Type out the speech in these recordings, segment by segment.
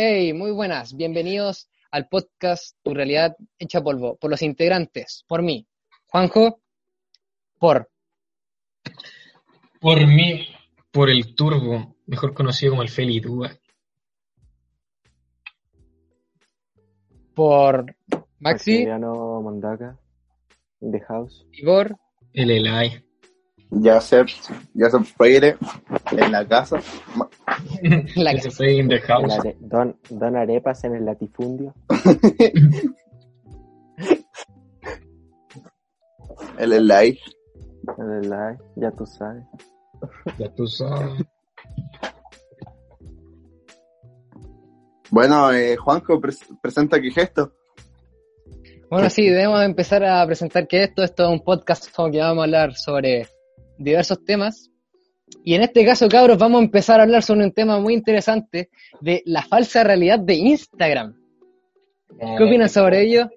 Hey, muy buenas. Bienvenidos al podcast Tu Realidad Hecha Polvo. Por los integrantes, por mí, Juanjo, por. Por mí, por el Turbo, mejor conocido como el Felitúa. Por Maxi, Maximiliano Mondaca, in the house. Igor, El Elai. Joseph, Joseph Freire en la casa. Ma- la Ese fue in the El house. are- don, don Arepas en el latifundio. El Elai. En el live, ya tú sabes. Ya tú sabes. Bueno, eh, Juanjo, pres- presenta qué gesto. Bueno, sí, debemos empezar a presentar que esto, esto es un podcast con que vamos a hablar sobre diversos temas. Y en este caso, cabros, vamos a empezar a hablar sobre un tema muy interesante de la falsa realidad de Instagram. ¿Qué opinan sobre ello?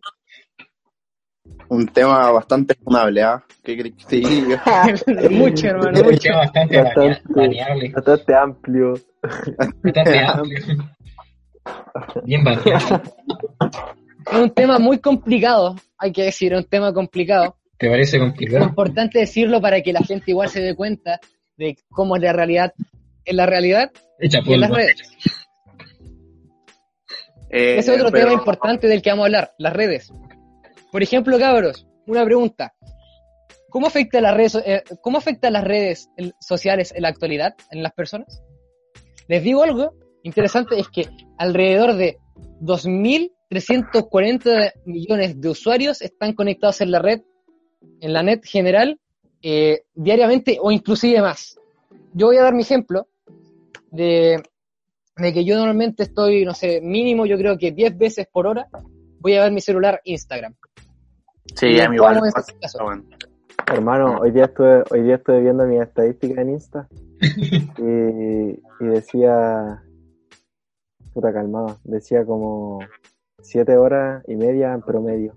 Un tema bastante funable, ¿ah? ¿Qué crees que te mucho, hermano, Es un mucho. bastante Bastante. amplio. Bastante amplio. Bien variable. Es un tema muy complicado, hay que decir, es un tema complicado. ¿Te parece Es complicado? importante decirlo para que la gente igual se dé cuenta de cómo es la realidad, en la realidad Echa y en las redes. Eh, Ese es otro pero- tema importante del que vamos a hablar, las redes. Por ejemplo, cabros, una pregunta. ¿Cómo afecta las redes, eh, cómo afecta las redes sociales en la actualidad en las personas? Les digo algo interesante, es que alrededor de 2.340 millones de usuarios están conectados en la red, en la net general, eh, diariamente o inclusive más. Yo voy a dar mi ejemplo de, de que yo normalmente estoy, no sé, mínimo yo creo que 10 veces por hora voy a ver mi celular Instagram. Sí, Y a mí igual. ¿cómo me es pasa, ese caso? bueno. Hermano, hoy día estuve, hoy día estuve viendo mi estadística en Insta y, y decía, puta calmado, decía como siete horas y media en promedio.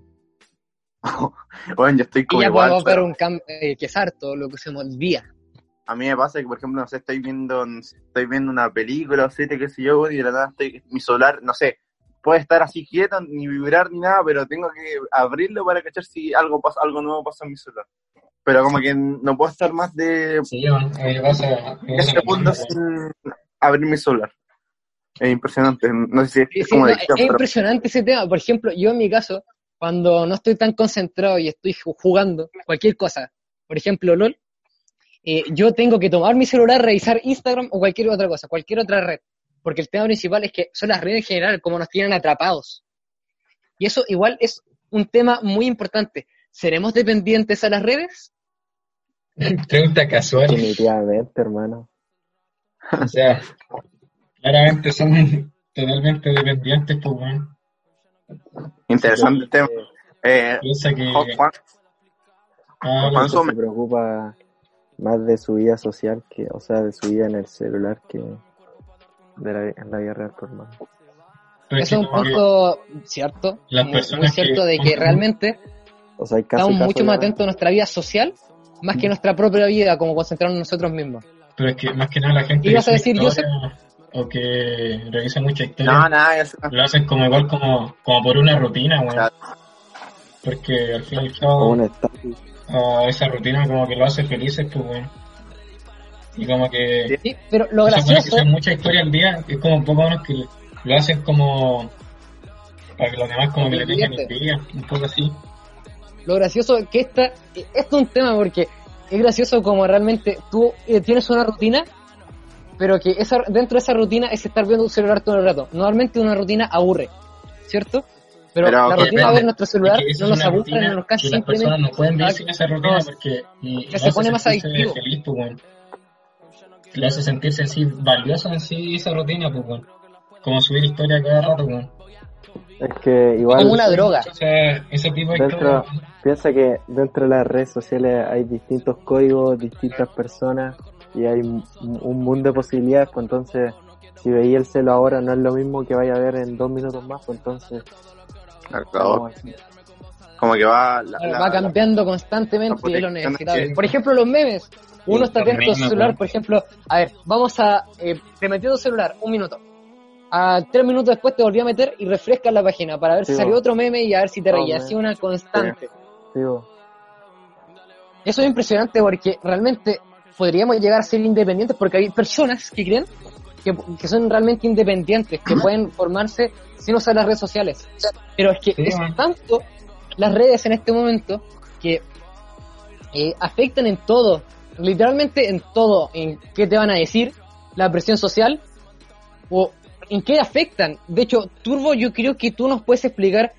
Bueno, yo estoy Y como ya igual. ver pero un cambio, eh, que es harto lo que se me olvida. A mí me pasa que, por ejemplo, no sé, estoy viendo, estoy viendo una película o serie, qué sé yo, y de la nada estoy, mi celular, no sé, puede estar así quieto, ni vibrar ni nada, pero tengo que abrirlo para cachar si algo pasa, algo nuevo pasa en mi celular. Pero como que no puedo estar más de Sí, bueno, a mí me pasa. me 10 pasa lo segundos mismo, sin abrir mi celular. Es impresionante. No sé si es, Sí, es sí, como no, es pero impresionante ese tema. Por ejemplo, yo en mi caso, cuando no estoy tan concentrado y estoy ju- jugando cualquier cosa, por ejemplo, LOL, eh, yo tengo que tomar mi celular, revisar Instagram o cualquier otra cosa, cualquier otra red. Porque el tema principal es que son las redes en general como nos tienen atrapados. Y eso igual es un tema muy importante. ¿Seremos dependientes a las redes? Pregunta casual. Definitivamente, hermano. O sea, claramente son totalmente dependientes, pues, bueno. Interesante tema. Eh, Piensa que. Juan, Ah, Juan, Se preocupa más de su vida social que, o sea, de su vida en el celular que de la, en la vida real, por Eso es un como que punto cierto, Las muy, personas muy cierto que- de que realmente O sea, y estamos mucho más atentos a nuestra vida social más que nuestra propia vida, como concentrarnos en nosotros mismos. Pero es que más que nada la gente ¿Ibas que a decir, historia o que revisa mucha historia no, nada, eso no. lo hacen como igual como, como por una rutina, weón. Claro. Porque al fin y al cabo un estatus. a esa rutina como que lo hace felices, pues weón. Y como que Sí, pero lo que gracioso, son muchas historias al día, es como un poco menos que lo hacen como para que los demás como que le tengan envidia, un poco así. lo gracioso es que esta, esto es un tema porque es gracioso como realmente tú eh, tienes una rutina, pero que esa, dentro de esa rutina es estar viendo tu celular todo el rato. Normalmente una rutina aburre, ¿cierto? Pero, Pero la que rutina de ver nuestro celular Es que no nos aburre, no nos cansa que las personas simplemente. no pueden vivir sin esa rutina no, porque y, que lo se hace pone más sentirse adictivo. feliz, pues, weón. Le hace sentirse en sí valioso en sí esa rutina, pues, weón. como subir historia cada rato, weón. Es que igual Como una droga. O sea, ese tipo de dentro, historia. piensa que dentro de las redes sociales hay distintos códigos, distintas personas y hay un un mundo de posibilidades, pues entonces si veía el celo ahora no es lo mismo que vaya a ver en dos minutos más, pues entonces Claro. Como que va. La, la- va cambiando constantemente la y es lo Por ejemplo, los memes. Uno está atento a su memes, celular, por ejemplo, a ver, vamos a, eh, te metió tu celular, un minuto. A tres minutos después te volví a meter y refrescas la página para ver si salió otro meme y a ver si te Oh, reías. Así una constante. Eso es impresionante porque realmente podríamos llegar a ser independientes porque hay personas que creen que, que son realmente independientes, que pueden formarse sin usar las redes sociales. Pero es que Sí, es man. tanto las redes en este momento que eh, afectan en todo, literalmente en todo, en qué te van a decir, la presión social o en qué afectan. De hecho, Turbo, yo creo que tú nos puedes explicar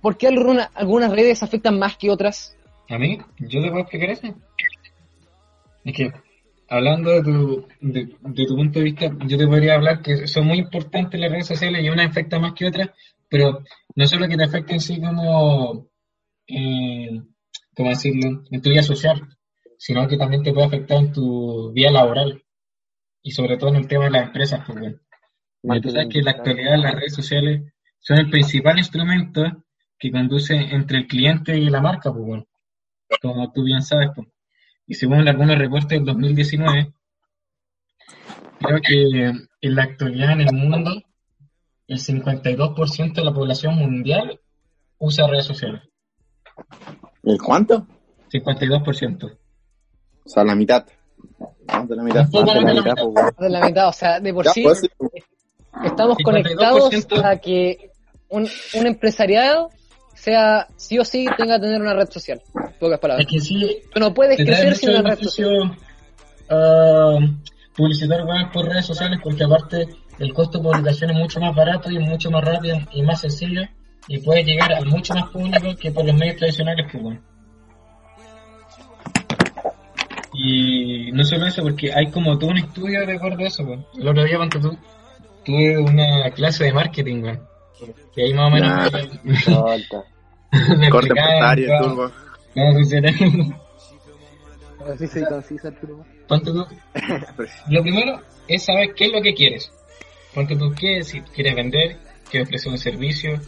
por qué alguna- algunas redes afectan más que otras. ¿A mí? ¿Yo te puedo explicar eso? Es que, hablando de tu, de, de tu punto de vista, yo te podría hablar que son muy importantes las redes sociales y una afecta más que otra, pero no solo que te afecten en sí como, eh, ¿cómo decirlo?, en tu vida social, sino que también te puede afectar en tu vida laboral y sobre todo en el tema de las empresas, pues, bueno. Porque tú sabes que en la actualidad las redes sociales son el principal instrumento que conduce entre el cliente y la marca, pues bueno, como tú bien sabes. Pues. Y según algunos reportes del 2019, creo que en la actualidad en el mundo el 52% de la población mundial usa redes sociales. ¿El cuánto? 52%. O sea, la mitad. Más de la mitad. Más de más la mitad, pues, weón. de la mitad, o sea, de por Ya, sí pues, sí. estamos 52% conectados a que un, un empresariado sea sí o sí tenga que tener una red social. Pocas Es palabras. que sí, Tú no puedes crecer sin una red social. ah, publicitar web por redes sociales porque aparte el costo de publicación es mucho más barato y es mucho más rápido y más sencillo y puede llegar a mucho más público que por los medios tradicionales pues y no solo eso porque hay como todo un estudio de acuerdo a eso pues. el otro día cuando tú tuve una clase de marketing weón, que ahí más o menos Falta. me Corte empresario, cómo- turbo. cómo funciona. Así se concisa, Arturo. Ponte tú. Lo primero es saber qué es lo que quieres. Ponte tú qué, si quieres vender, quieres ofrecer un servicio,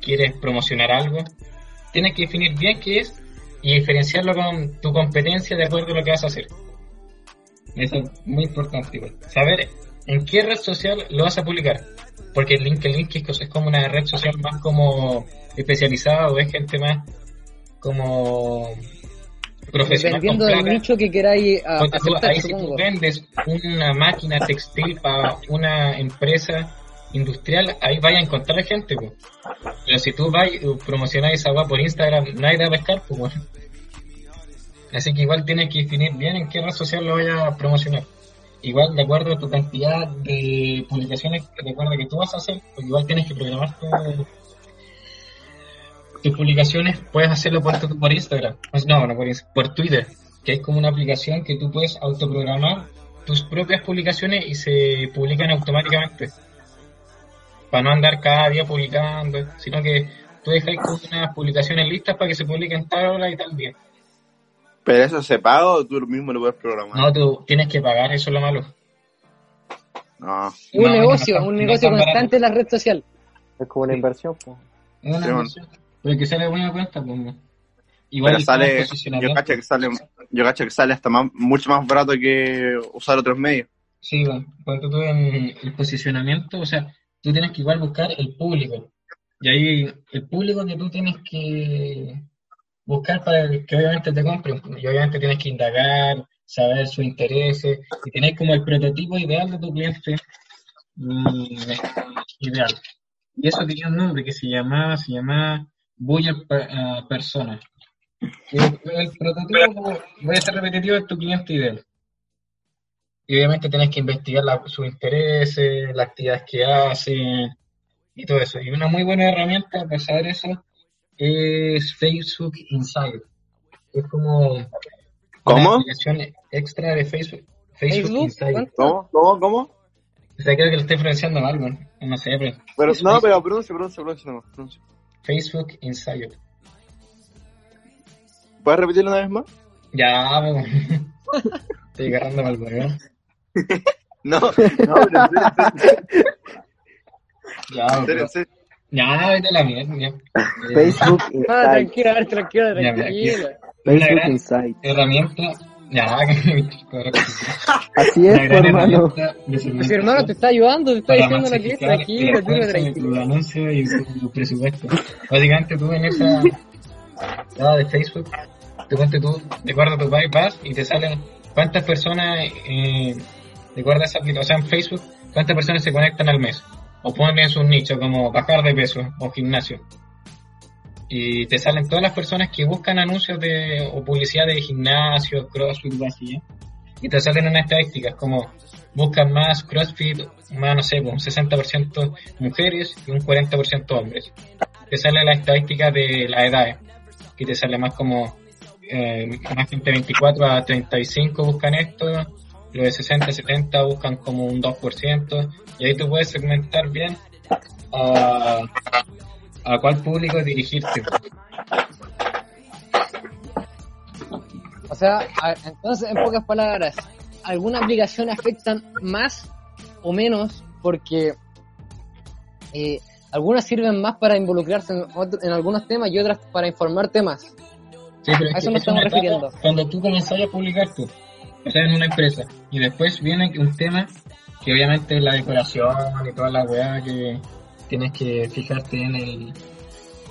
quieres promocionar algo. Tienes que definir bien qué es y diferenciarlo con tu competencia de acuerdo a lo que vas a hacer. Eso es muy importante. igual. Saber en qué red social lo vas a publicar. Porque el LinkedIn que es como una red social más como especializada o es gente más como profesional con Dependiendo del plata. nicho que queráis a- Ponte tú, aceptar, ahí si tú vendes una máquina textil para una empresa industrial, ahí vaya a encontrar gente, pues. Pero si tú vas y promocionas esa agua por Instagram, nadie va a pescar, pues. Así que igual tienes que definir bien en qué red social lo vayas a promocionar. Igual de acuerdo a tu cantidad de publicaciones, de acuerdo a que tú vas a hacer, pues igual tienes que programar tu, tus publicaciones, puedes hacerlo por, por Instagram. Pues No, por Twitter, que es como una aplicación que tú puedes autoprogramar tus propias publicaciones y se publican automáticamente. Para no andar cada día publicando, sino que tú dejas unas publicaciones listas para que se publiquen tal hora y tal día. ¿Pero eso se paga o tú mismo lo puedes programar? No, tú tienes que pagar, eso es lo malo. No. Un No, negocio, no, un no negocio constante en la red social. Es como una inversión, pues. Es una Sí, inversión. Pero que sale buena cuenta, pues. no. Igual Pero sale, yo posicionamiento. cacho que sale, yo cacho que sale hasta más, mucho más barato que usar otros medios. Sí, bueno, cuando tú en el posicionamiento, o sea, tú tienes que igual buscar el público. Y ahí el público que tú tienes que buscar para que obviamente te compren. Y obviamente tienes que indagar, saber sus intereses y tener como el prototipo ideal de tu cliente mm, ideal. Y eso tenía un nombre que se llamaba, se llamaba Buyer ah, Persona. El, prototipo, voy a ser repetitivo, es tu cliente ideal. Y obviamente tenés que investigar sus intereses, las actividades que hacen y todo eso. Y una muy buena herramienta para saber eso es Facebook Insider. Es como una ¿Cómo? aplicación extra de Facebook. Facebook, Facebook, Insider. ¿cuánto? ¿Cómo? ¿Cómo? ¿Cómo? O sea, creo que lo estoy pronunciando mal, weón. No sé, pero. Pero, no, Facebook- pero pronuncia, pronuncia, pronuncia pronuncia. Facebook Insider. ¿Puedes repetirlo una vez más? Ya, weón. Estoy agarrando mal, weón. No, no, pero serio, Ya, Ya, vete a la mierda, ya. Facebook Ah, Insight. a ver, mira, tranquila. Una Facebook gran Insight. herramienta. Ya, que Así es, hermano. herramienta de Si hermano te está ayudando, te está diciendo lo que es, tranquilo, la tranquilo. tu anuncio y tu presupuesto. Básicamente tú en esa lado de Facebook, te cuente tú, acuerdo a tu país, vas y te salen cuántas personas, eh, de acuerdo a esa aplicación, o sea, en Facebook, cuántas personas se conectan al mes. O pones un nicho como bajar de peso o gimnasio. Y te salen todas las personas que buscan anuncios de, o publicidad de gimnasio, crossfit, así, ¿eh? y te salen unas estadísticas como buscan más CrossFit, más, no sé, pues, un 60% mujeres y un 40% hombres. Te sale la estadística de las edades, que te sale más como, eh, más gente de 24 a 35 buscan esto, los de 60 a 70 buscan como un 2%, y ahí tú puedes segmentar bien a, a cuál público dirigirte. O sea, a entonces, en pocas palabras, algunas aplicaciones afectan más o menos porque eh, algunas sirven más para involucrarse en, otro- en algunos temas y otras para informar temas. Sí, pero es A eso nos es estamos refiriendo. Cuando tú comenzás a publicar tú, o sea, en una empresa, y después viene un tema que obviamente la decoración y toda la weá que tienes que fijarte en el,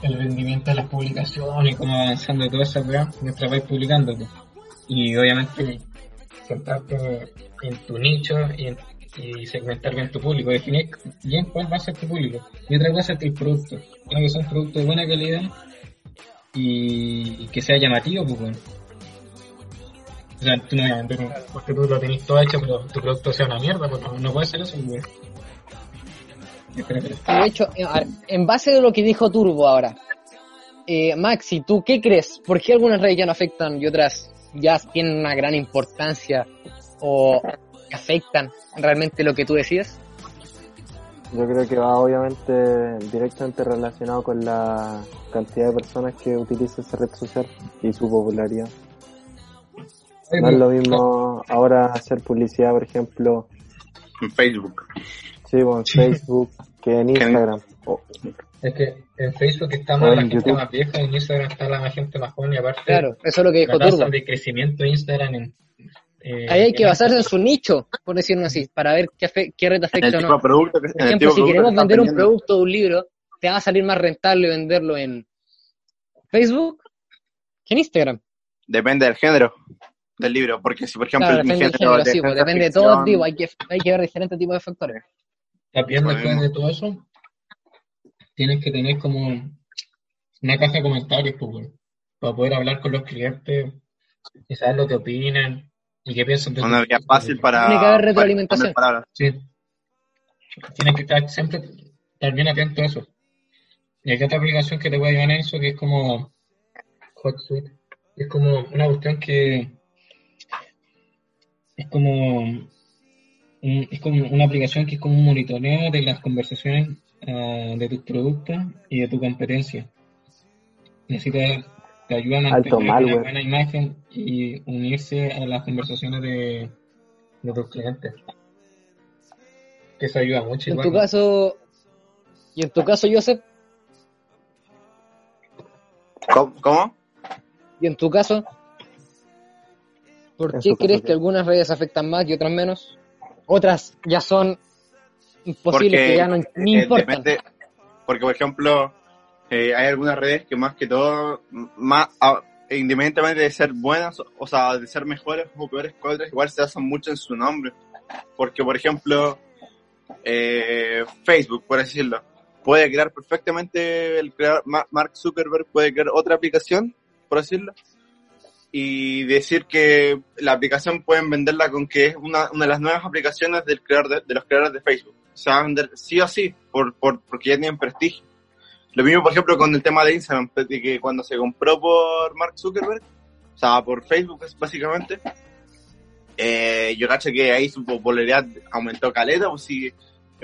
rendimiento de las publicaciones y cómo va avanzando toda esa weá mientras vais publicando. pues. Y obviamente centrarte en tu nicho y, en- y segmentar bien tu público, definir bien cuál va a ser tu público. Y otra cosa es el producto. Tiene que ser un producto de buena calidad y, y que sea llamativo, pues bueno. O sea, tú no vas a vender un- porque tú lo tenés todo hecho, pero tu producto sea una mierda, pues no, no puede ser eso, de hecho, eh, en base de lo que dijo Turbo ahora, eh, Maxi, ¿tú qué crees? ¿Por qué algunas redes ya no afectan y otras ya tienen una gran importancia o afectan realmente lo que tú decías? Yo creo que va obviamente directamente relacionado con la cantidad de personas que utilizan esa red social y su popularidad. No es lo mismo ahora hacer publicidad, por ejemplo, En Facebook. sí, o en Facebook que en Instagram. O- Es que en Facebook está más la gente YouTube. más vieja, en Instagram está la más gente más joven y aparte Claro, eso es lo que dijo la tasa Turbo. de crecimiento de Instagram en, eh, Ahí hay que basarse en su nicho, por decirlo así, para ver qué, afe- qué red el afecta o no. producto Por ejemplo, si queremos que vender un producto o un libro, te va a salir más rentable venderlo en Facebook que en Instagram. Depende del género del libro, porque si por ejemplo Claro, mi depende del género género, de sí, pues, depende de todo tipo, hay que, hay que ver diferentes tipos de factores. También después de todo eso, tienes que tener como una caja de comentarios, pues, para poder hablar con los clientes y saber lo que opinan y qué piensan de una vía fácil para, Tiene que haber para retroalimentación. Sí. Tienes que estar siempre estar bien atento a eso. Y hay otra aplicación que te puede ayudar en eso, que es como HotSuite. Es como una cuestión que es como un- es como una aplicación que es como un monitoreo de las conversaciones ah, de tus productos y de tu competencia. Necesitas te ayudan a Alto tener una buena imagen y unirse a las conversaciones de, de tus clientes. Que eso ayuda mucho. En igual. tu caso, y en tu caso, Joseph, ¿Cómo? ¿Cómo? y en tu caso, ¿por qué crees que algunas redes afectan más y otras menos? Otras ya son imposibles Porque, que ya no, ni eh, importan. depende- porque por ejemplo, eh, hay algunas redes que más que todo, más a- independientemente de ser buenas, o sea, de ser mejores o peores que otras, igual se basan mucho en su nombre. Porque, por ejemplo, eh, Facebook, por decirlo, puede crear perfectamente, el creador, Ma- Mark Zuckerberg puede crear otra aplicación, por decirlo, y decir que la aplicación pueden venderla con que es una, una de las nuevas aplicaciones del creador de, de los creadores de Facebook. Se va a vender sí o sí, por, por, porque ya tienen prestigio. Lo mismo, por ejemplo, con el tema de Instagram, de que cuando se compró por Mark Zuckerberg, o sea, por Facebook básicamente, eh, yo cacho que ahí su popularidad aumentó caleta, pues si es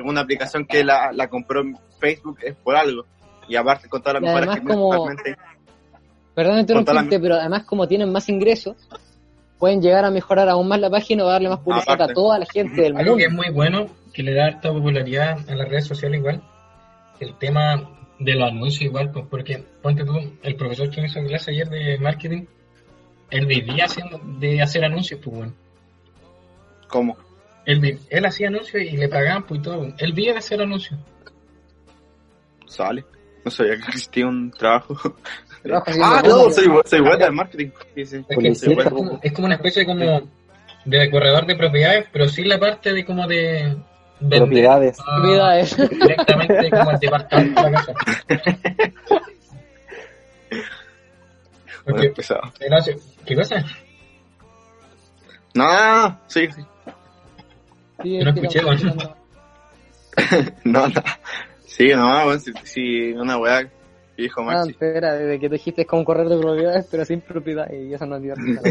una aplicación que la, la compró en Facebook es por algo. Y aparte con todas las mejoras que como- Perdón interrumpirte, pero además como tienen más ingresos, pueden llegar a mejorar aún más la página o darle más publicidad Aparte. a toda la gente del Algo mundo. que es muy bueno, que le da harta popularidad a las redes sociales igual, el tema de los anuncios igual, pues porque, ponte tú, el profesor que me hizo clase ayer de marketing, él vivía haciendo, de hacer anuncios, pues bueno. ¿cómo? Él, él hacía anuncios y le pagaban pues y todo. Él vivía de hacer anuncios. Sale. No sabía que existía un trabajo. Ah, no, soy, soy bueno en marketing. Sí, sí. Es, que Publicista. es, como, es como una especie como de corredor de propiedades, pero sin la parte de como de vender Propiedades. a- Propiedades. directamente como el departamento de la casa. Porque ¿Qué cosa? No, no, no, sí, sí. Sí, Yo no escuché, bueno. No, no. Sí, no, bueno, sí, sí, una weá que dijo Ah, Maxi. espera, desde que tú dijiste es como un corredor de propiedades, pero sin propiedades, y eso no es divertido.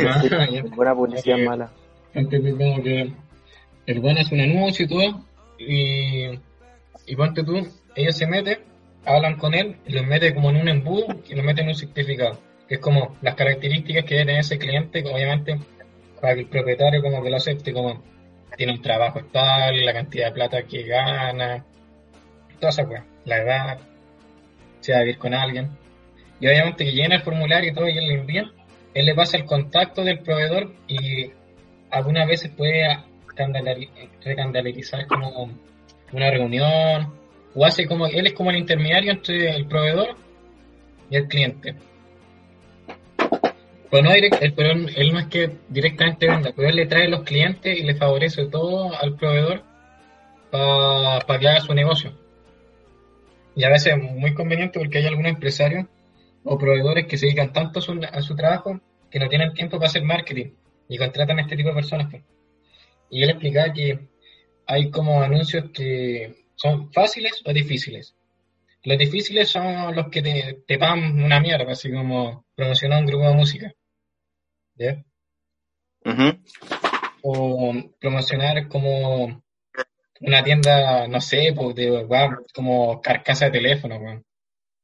Buena publicidad Eh, mala. Entonces, como que el buen hace un anuncio y todo, y, y ponte tú, ellos se meten, hablan con él, y los mete como en un embudo y los mete en un certificado, que es como las características que debe tener ese cliente, que obviamente, para que el propietario como que lo acepte, como tiene un trabajo estable, la cantidad de plata que gana, toda esa cosa, la edad, si va a vivir con alguien. Y obviamente que llena el formulario y todo y él le envía, él le pasa el contacto del proveedor y algunas veces puede recandalarizar como una reunión o hace como él es como el intermediario entre el proveedor y el cliente pero no él, pero él, no es que directamente venda pero él le trae los clientes y le favorece todo al proveedor para que haga su negocio y a veces es muy conveniente porque hay algunos empresarios o proveedores que se dedican tanto a su, a su trabajo que no tienen tiempo para hacer marketing y contratan a este tipo de personas. pues. Y él explicaba que hay como anuncios que son fáciles o difíciles. Los difíciles son los que te, te pagan una mierda, así como promocionar un grupo de música. O promocionar como una tienda, no sé, pues, de, weón, como carcasa de teléfono, weón.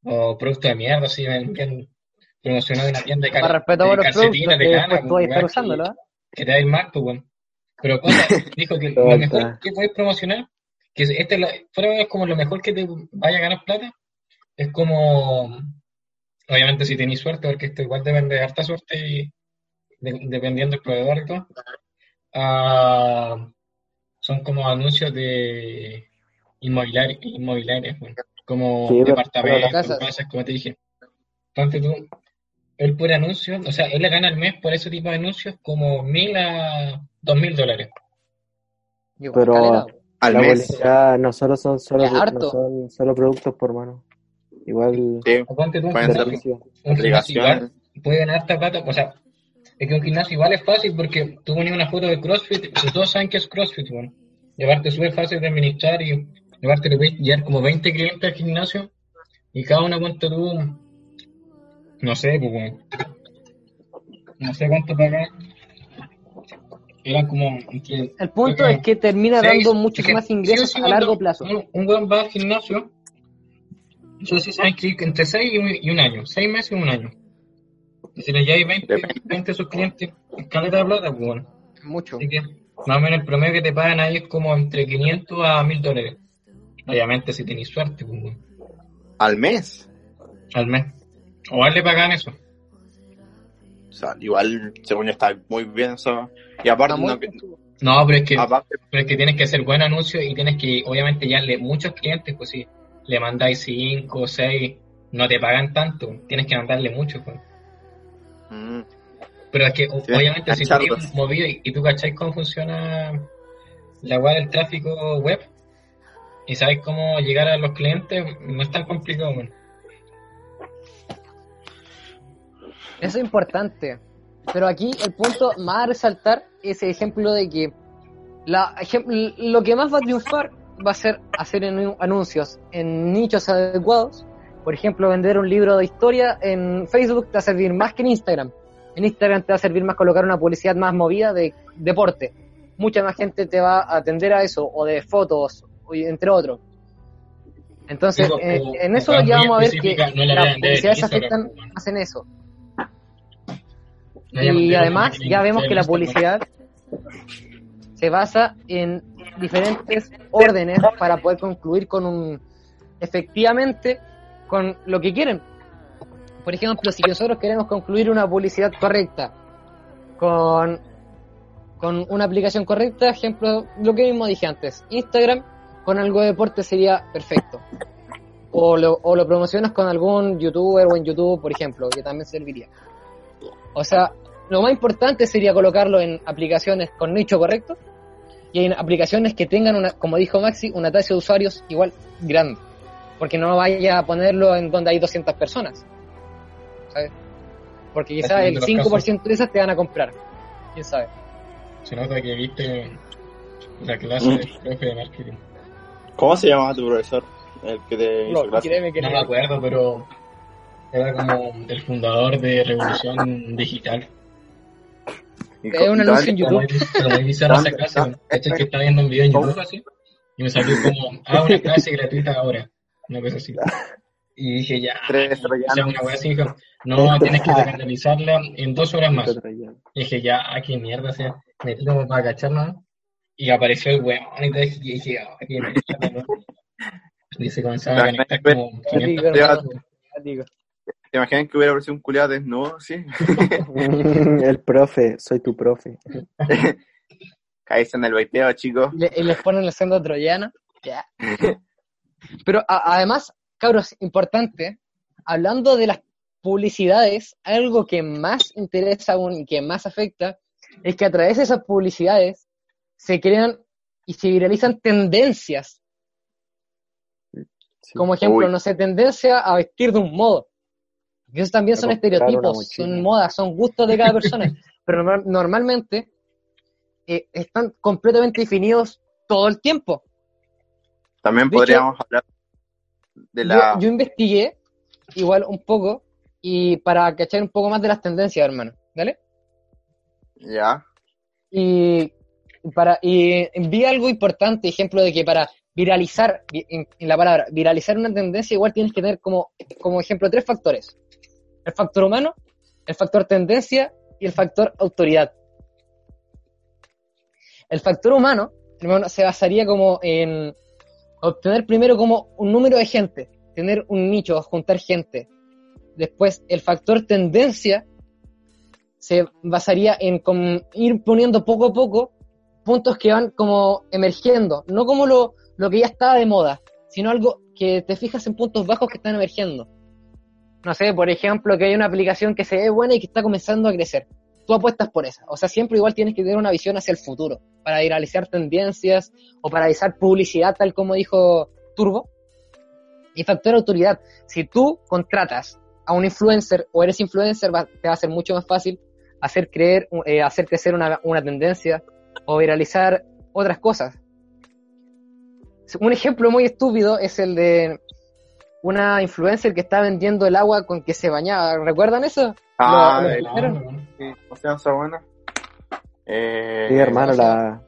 o producto de mierda, así, bien, bien promocionar una tienda de, car Más de calcetines, que de cana, estar weón, usándolo, ¿eh? que te da el mal, pues, weón. Pero cosa, dijo que lo mejor que puedes promocionar, que este es la- es como lo mejor que te vaya a ganar plata, es como, obviamente si tenéis suerte, porque esto igual depende de harta suerte y de- dependiendo del proveedor y todo, ah, son como anuncios de inmobiliari- inmobiliarias, weón. como Sí, departamentos, casas. casas, como te dije. Entonces tú, él por anuncio, o sea, él le gana al mes por ese tipo de anuncios como mil a dos mil dólares. Pero-. Al la mes. publicidad no solo son solo, no son solo productos por mano. Igual Sí, ponte tú un Pueden ser gimnasio, servicio. un gimnasio igual aplicaciones. puede ganar harta plata, o sea, es que un gimnasio igual es fácil porque tú pones una foto de CrossFit y todos saben que es CrossFit, bueno. Y aparte es súper fácil de administrar y aparte le puedes llevar como 20 clientes al gimnasio y cada uno cuánto tú, no sé, pues bueno, no sé cuánto pagan. Eran como que El punto es que termina seis- dando muchos es que más ingresos sí a largo plazo. Un, un buen va al gimnasio, eso sí saben que entre 6 y un, y un año, 6 meses y un año. Y si le lleváis 20, Depende. 20 a sus clientes, caleta de plata, pues bueno. Mucho. Así que más o menos el promedio que te pagan ahí es como entre 500 a 1000 dólares. Obviamente si tenéis suerte, pues bueno, Al mes. al mes. O a él le pagan eso. O sea, igual, según yo, está muy bien eso. Y aparte, no, No, pero es que aparte Pero es que tienes que hacer buen anuncio y tienes que, obviamente, ya le muchos clientes, pues si le mandáis 5 o 6, no te pagan tanto, tienes que mandarle mucho. Pues. Mm, Pero es que, obviamente, si tú tienes movido y, y tú cacháis cómo funciona la web del tráfico web y sabes cómo llegar a los clientes, no es tan complicado. pues. Eso es importante. Pero aquí el punto más a resaltar es el ejemplo de que la, lo que más va a triunfar va a ser hacer anu- anuncios en nichos adecuados. Por ejemplo, vender un libro de historia en Facebook te va a servir más que en Instagram. En Instagram te va a servir más colocar una publicidad más movida de deporte, mucha más gente te va a atender a eso, o de fotos, entre otros. Entonces, Digo, eh, en o eso ya vamos a ver que específicas, no la las publicidades Instagram, afectan más en eso. No Y de- además de- ya vemos que la publicidad se basa en diferentes órdenes para poder concluir con un efectivamente con lo que quieren. Por ejemplo, si nosotros queremos concluir una publicidad correcta con, con una aplicación correcta, ejemplo, lo que mismo dije antes, Instagram con algo de deporte sería perfecto. O lo, o lo promocionas con algún youtuber o en YouTube, por ejemplo, que también serviría. O sea, lo más importante sería colocarlo en aplicaciones con nicho correcto y en aplicaciones que tengan, una, como dijo Maxi, una tasa de usuarios igual grande. Porque no vaya a ponerlo en donde hay 200 personas. ¿Sabes? Porque quizás el Dependiendo de los 5% de esas te van a comprar. ¿Quién sabe? Se nota que viste la clase del profe de marketing. ¿Cómo se llamaba tu profesor? El que te hizo No, clase. créeme que No no. me acuerdo, pero era como el fundador de Revolución Digital. Es un y anuncio en YouTube. bizarra esa clase. ¿Cachai? Que estaba viendo un video en YouTube así. Y me salió como, ah, una clase gratuita ahora. Una cosa así. Y dije, ya. Tres O sea, troyanos. una wea así, dijo, no, tienes que analizarla en dos horas más. Y dije, ya, ah, qué mierda, o sea, me como para cacharlo, ¿no? Y apareció el weón, y todo, y dije, ah, qué mierda, ¿no? Y se comenzaba a conectar como 500 Digo, ¿Te imaginas que hubiera aparecido un culiado desnudo? Sí. El profe, soy tu profe. Caíste en el baiteo, chicos. y, le- y les ponen el sendo troyano. Ya. Pero a- además, cabros, importante, hablando de las publicidades, algo que más interesa aún y que más afecta es que a través de esas publicidades se crean y se viralizan tendencias. Sí. Como ejemplo, Uy. no sé, tendencia a vestir de un modo. Y eso también son estereotipos, son modas, son gustos de cada persona. Pero normal- normalmente eh, están completamente definidos todo el tiempo. También podríamos hablar de la. Yo, yo investigué igual un poco y para cachar un poco más de las tendencias, hermano. ¿Vale? Ya. Y para y vi algo importante, ejemplo de que para viralizar, vi- en, en la palabra, viralizar una tendencia igual tienes que tener como, como ejemplo tres factores. El factor humano, el factor tendencia y el factor autoridad. El factor humano, hermano, se basaría como en obtener primero como un número de gente, tener un nicho, juntar gente. Después, el factor tendencia se basaría en ir poniendo poco a poco puntos que van como emergiendo, no como lo, lo que ya estaba de moda, sino algo que te fijas en puntos bajos que están emergiendo. No sé, por ejemplo, que hay una aplicación que se ve buena y que está comenzando a crecer. Tú apuestas por esa. O sea, siempre igual tienes que tener una visión hacia el futuro, para viralizar tendencias o para realizar publicidad, tal como dijo Turbo. Y factor autoridad. Si tú contratas a un influencer o eres influencer, va- te va a ser mucho más fácil hacer creer, eh, hacer crecer una, una tendencia o viralizar otras cosas. Un ejemplo muy estúpido es el de una influencer que está vendiendo el agua con que se bañaba. ¿Recuerdan eso? Ah, Lo- lo? Sí, ¿Cómo se llama esa buena? Eh, Sí, hermano, la.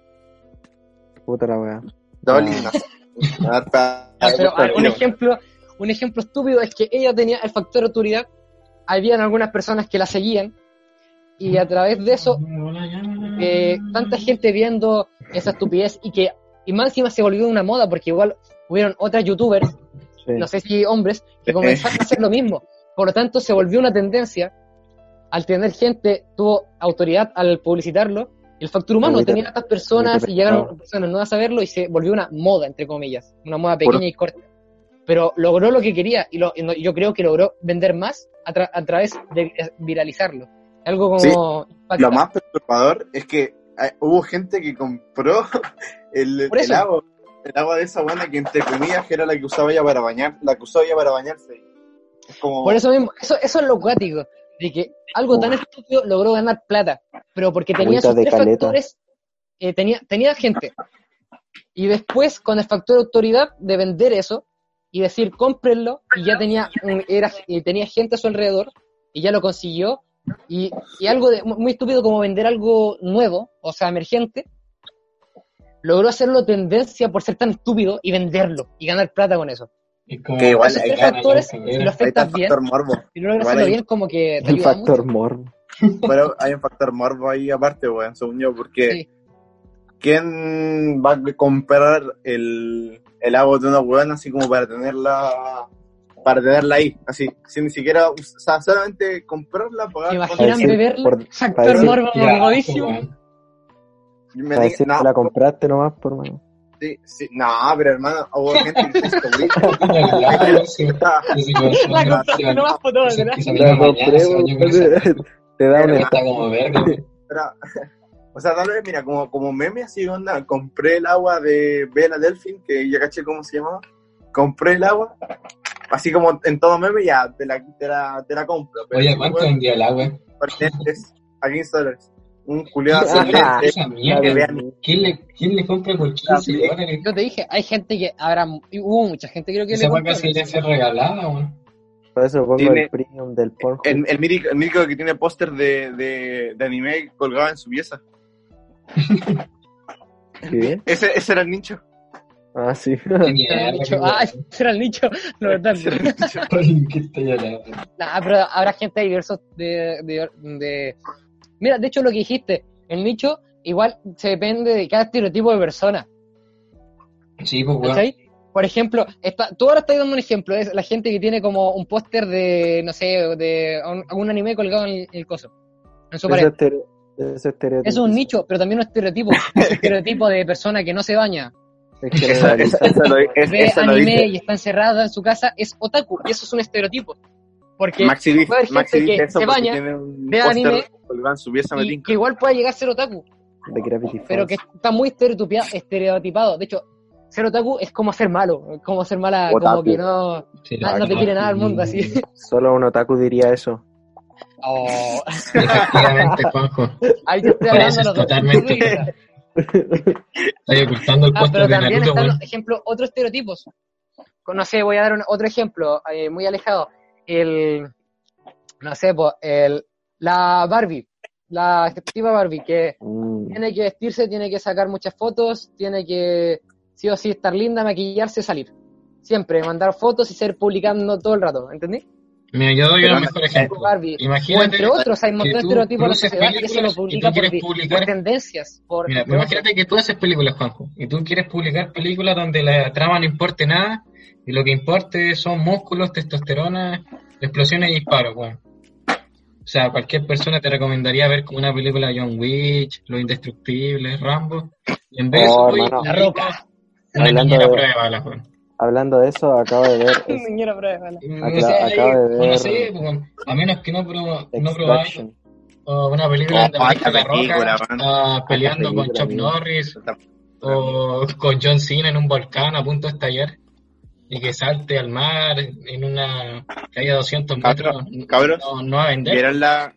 Puta la weá. Dolly, Ah. no. Ah, pero un ejemplo, un ejemplo estúpido es que ella tenía el factor autoridad. Habían algunas personas que la seguían y a través de eso eh, tanta gente viendo esa estupidez y que y más encima se volvió una moda porque igual hubieron otras youtubers, Sí. no sé si hombres, que comenzaron a hacer lo mismo. Por lo tanto, se volvió una tendencia. Al tener gente, tuvo autoridad al publicitarlo. El factor humano Agüita- tenía tantas personas y llegaron personas nuevas a verlo y se volvió una moda, entre comillas. Una moda pequeña y corta. Pero logró lo que quería y, lo- y yo creo que logró vender más a, tra- a través de viralizarlo. Algo como... Sí. Lo más perturbador es que eh, hubo gente que compró el, el agua, el agua de esa buena que entre comillas que era la que usaba ella para bañar, la que usaba ella para bañarse. Es como Por eso mismo, eso, eso es lo cuático, de que algo tan estúpido logró ganar plata, pero porque tenía de tres factores, eh, tenía, tenía gente. Y después, con el factor autoridad de vender eso y decir cómprenlo, y ya tenía, un- era, y tenía gente a su alrededor, y ya lo consiguió, Y, y algo de, muy estúpido como vender algo nuevo, o sea, emergente, logró hacerlo tendencia por ser tan estúpido y venderlo y ganar plata con eso. Como- Que igual hay factores, si lo Ahí está afectas el bien, factor morbo. si logras Igual hacerlo hay- bien, como que te factor mucho. morbo. Pero hay un factor morbo ahí aparte, weón, según yo, porque Sí. ¿quién va a comprar el, el agua de una weón así como para tenerla para tenerla ahí, así, sin ni siquiera, o sea, solamente comprarla, pagar ¿Te con- imaginan decir, beberla? por- Factor morbo morbodísimo. y me no, que la compraste nomás, por mano. Sí, sí, no, pero hermano, hubo gente que se compré, te da un Está como verga, weón. Pero, o sea, tal vez, mira, como, como meme así, onda, compré el agua de Bella Delfin, que ya caché cómo se llamaba, compré el agua, así como en todo meme, ya, te la, te la, te la compro. Pero Oye, ¿cuánto vendía el agua? a 15 dólares. Un culiado Ah, ¿Quién le, quién le compra por 15 dólares? Yo te dije, hay gente que habrá, hubo mucha gente creo que Esa le ser regalada, weón. Por eso pongo Tiene- el premium del Pornhub. el, el, mítico, el mítico que tiene póster de, de, de anime colgado en su pieza. ¿Qué bien? Ese, ese era el nicho. Ah, sí. Qué Era el mierda, nicho. qué Ah, ese era el nicho. No. Nah, pero habrá gente diversos de, de, de- Mira, de hecho lo que dijiste, el nicho igual se depende de cada estereotipo de persona. Sí, pues, weón. ¿Cachai? Por ejemplo, está, tú ahora estás dando un ejemplo, es la gente que tiene como un póster de, no sé, de un, algún anime colgado en el, en el coso, en su pared. estere-. Es un nicho, pero también un estereotipo. un estereotipo de persona que no se baña, Es Esa, generalizar. esa, esa lo, es- ve lo anime y está encerrada en su casa, es otaku. Y eso es un estereotipo. Porque Maxi dice, puede haber Maxi gente que eso se baña, ve anime y que igual puede llegar a ser otaku. pero que está muy estereotipado. De hecho, ser otaku es como ser malo, es como ser mala, como que no, Sí, no, no te quiere nada el mundo así. Solo un otaku diría eso. Oh, Efectivamente, Juanjo. ahí te estoy hablando eso de es los dos totalmente-. Estoy ocultando el Ah, pero de también Naruto, están, por ejemplo, otros estereotipos. No sé, voy a dar un- otro ejemplo eh, muy alejado. El, no sé, pues, el, la Barbie, la estereotipa Barbie, que Mm, tiene que vestirse, tiene que sacar muchas fotos, tiene que sí o sí estar linda, maquillarse, salir. Siempre, mandar fotos y ser publicando todo el rato, ¿entendí? Mira, yo doy un mejor ejemplo. Barbie. O Imagínate entre otros, hay un montón que de estereotipos en la produces sociedad y eso lo publica por, publicar- tendencias. Por, Mira, por- imagínate que tú haces películas, Juanjo, y tú quieres publicar películas donde la trama no importe nada, y lo que importe son músculos, testosterona, explosiones y disparos, weón. O sea, cualquier persona te recomendaría ver como una película de John Wick, Los Indestructibles, Rambo, y en vez de Oh, eso. La Roca. una Hablando niñera de- prueba de balas, weón. Hablando de eso, acabo de ver es- pruébala. O Acla- sea, ahí, acabo de no ver sé, pues, weón, a menos que no, pro, no probáis una película Oh, donde aparezca esta La Roca peleando con Chuck. Norris o con John Cena en un volcán a punto de estallar y que salte al mar en una que haya 200 metros Cabros, no, no va a vender ¿Vieron la,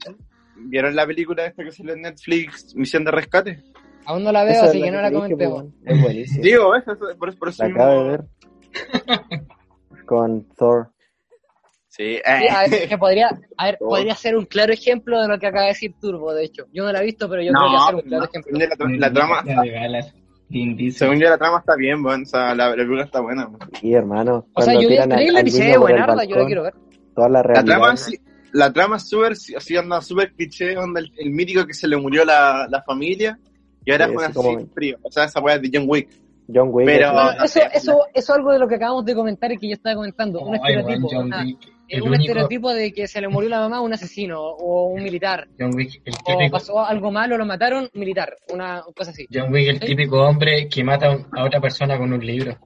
¿Vieron la película esta que salió en Netflix, Misión de Rescate? Aún no la veo, Esa así que no la comentemos. pues, Es buenísimo. Digo, eso, por, eso- por eso La mismo- acabo de ver. Con Thor. Sí, Sí, eh. a ver, que podría, a ver, Oh. podría ser un claro ejemplo de lo que acaba de decir Turbo, de hecho. Yo no la he visto, pero yo creo que va a ser un claro no, ejemplo. la, tra- la trama, La de Vin Diesel. según yo la trama está bien, bueno, o sea, la, la película está buena. bueno. Y hermano, O sea, yo vi el trailer y se ve buenarda, yo la quiero ver. Toda la La realidad. trama, sí- la trama es súper, así anda súper cliché, onda el, el mítico que se le murió la, la familia y ahora Sí, es una así como- frío. O sea, esa weá es de John Wick. John Wick. Pero- es- eso, eso, eso es algo de lo que acabamos de comentar y que yo estaba comentando. Un Ay, weón, estereotipo. John o sea, el un único- estereotipo de que se le murió la mamá a un asesino o un militar. John Wick, el O típico, pasó algo malo, lo mataron, militar. Una cosa así. John Wick, el típico hombre que mata a a otra persona con un libro.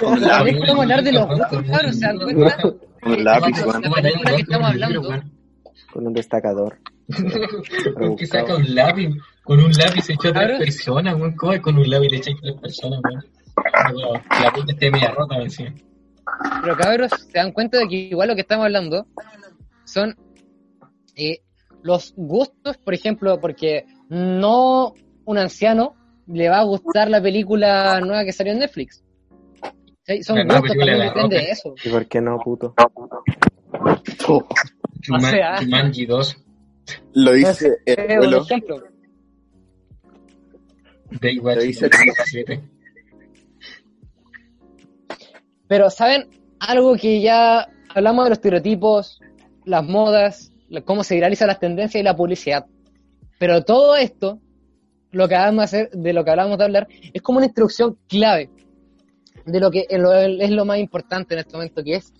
Con A lápiz, podemos hablar de los gustos, claro, ¿se dan cuenta? con lápiz, Con un destacador. ¿Con qué saca un lápiz? Con un lápiz se echó a tres personas, weón. ¿Cómo es con un lápiz le echáis tres personas, weón? La puta esté media rota, me decía. Pero cabros, se dan cuenta de que igual lo que estamos hablando son eh, los gustos, por ejemplo, porque no un anciano le va a gustar la película nueva que salió en Netflix. ¿Sí? Son gustos, también depende de eso. ¿Y por qué no, puto? O sea. Jumanji 2, Lo dice el un abuelo. ejemplo. Baywatch Lo dice- 2017. Pero, ¿saben? Algo que ya hablamos de los estereotipos, las modas, cómo se viralizan las tendencias y la publicidad. Pero todo esto, lo que acabamos de hacer, de lo que acabamos de hablar, es como una introducción clave de lo que es lo, más importante en este momento, que es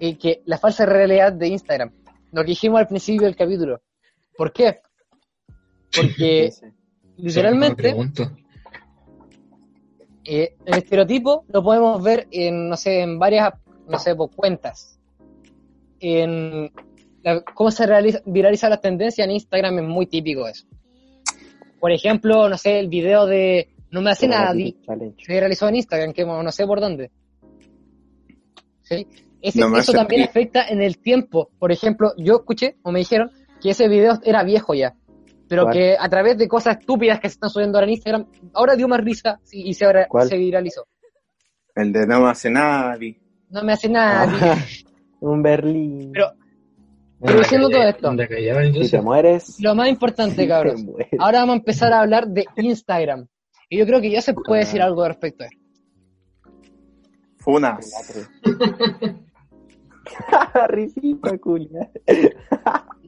eh, que la falsa realidad de Instagram. Lo que dijimos al principio del capítulo. ¿Por qué? Porque literalmente. Eh, el estereotipo lo podemos ver en, no sé, en varias, no sé, pues, cuentas. En la- cómo se realiza, viraliza las tendencias en Instagram es muy típico eso. Por ejemplo, no sé, el video de No me hace Pero la challenge. se viralizó en Instagram, que no sé por dónde. ¿Sí? Ese- No me eso también afecta en el tiempo. Por ejemplo, yo escuché o me dijeron que ese video era viejo ya, pero ¿Cuál? que a través de cosas estúpidas que se están subiendo ahora en Instagram, ahora dio más risa y se, ahora- ¿Cuál? se viralizó. El de no me hace nada. No me hace nada. Ah, un Berlín. Pero Pero diciendo todo esto. Si te mueres. lo más importante, cabros. Ahora vamos a empezar a hablar de Instagram. Y yo creo que ya se puede decir algo respecto a esto. Funas. Risita, culia.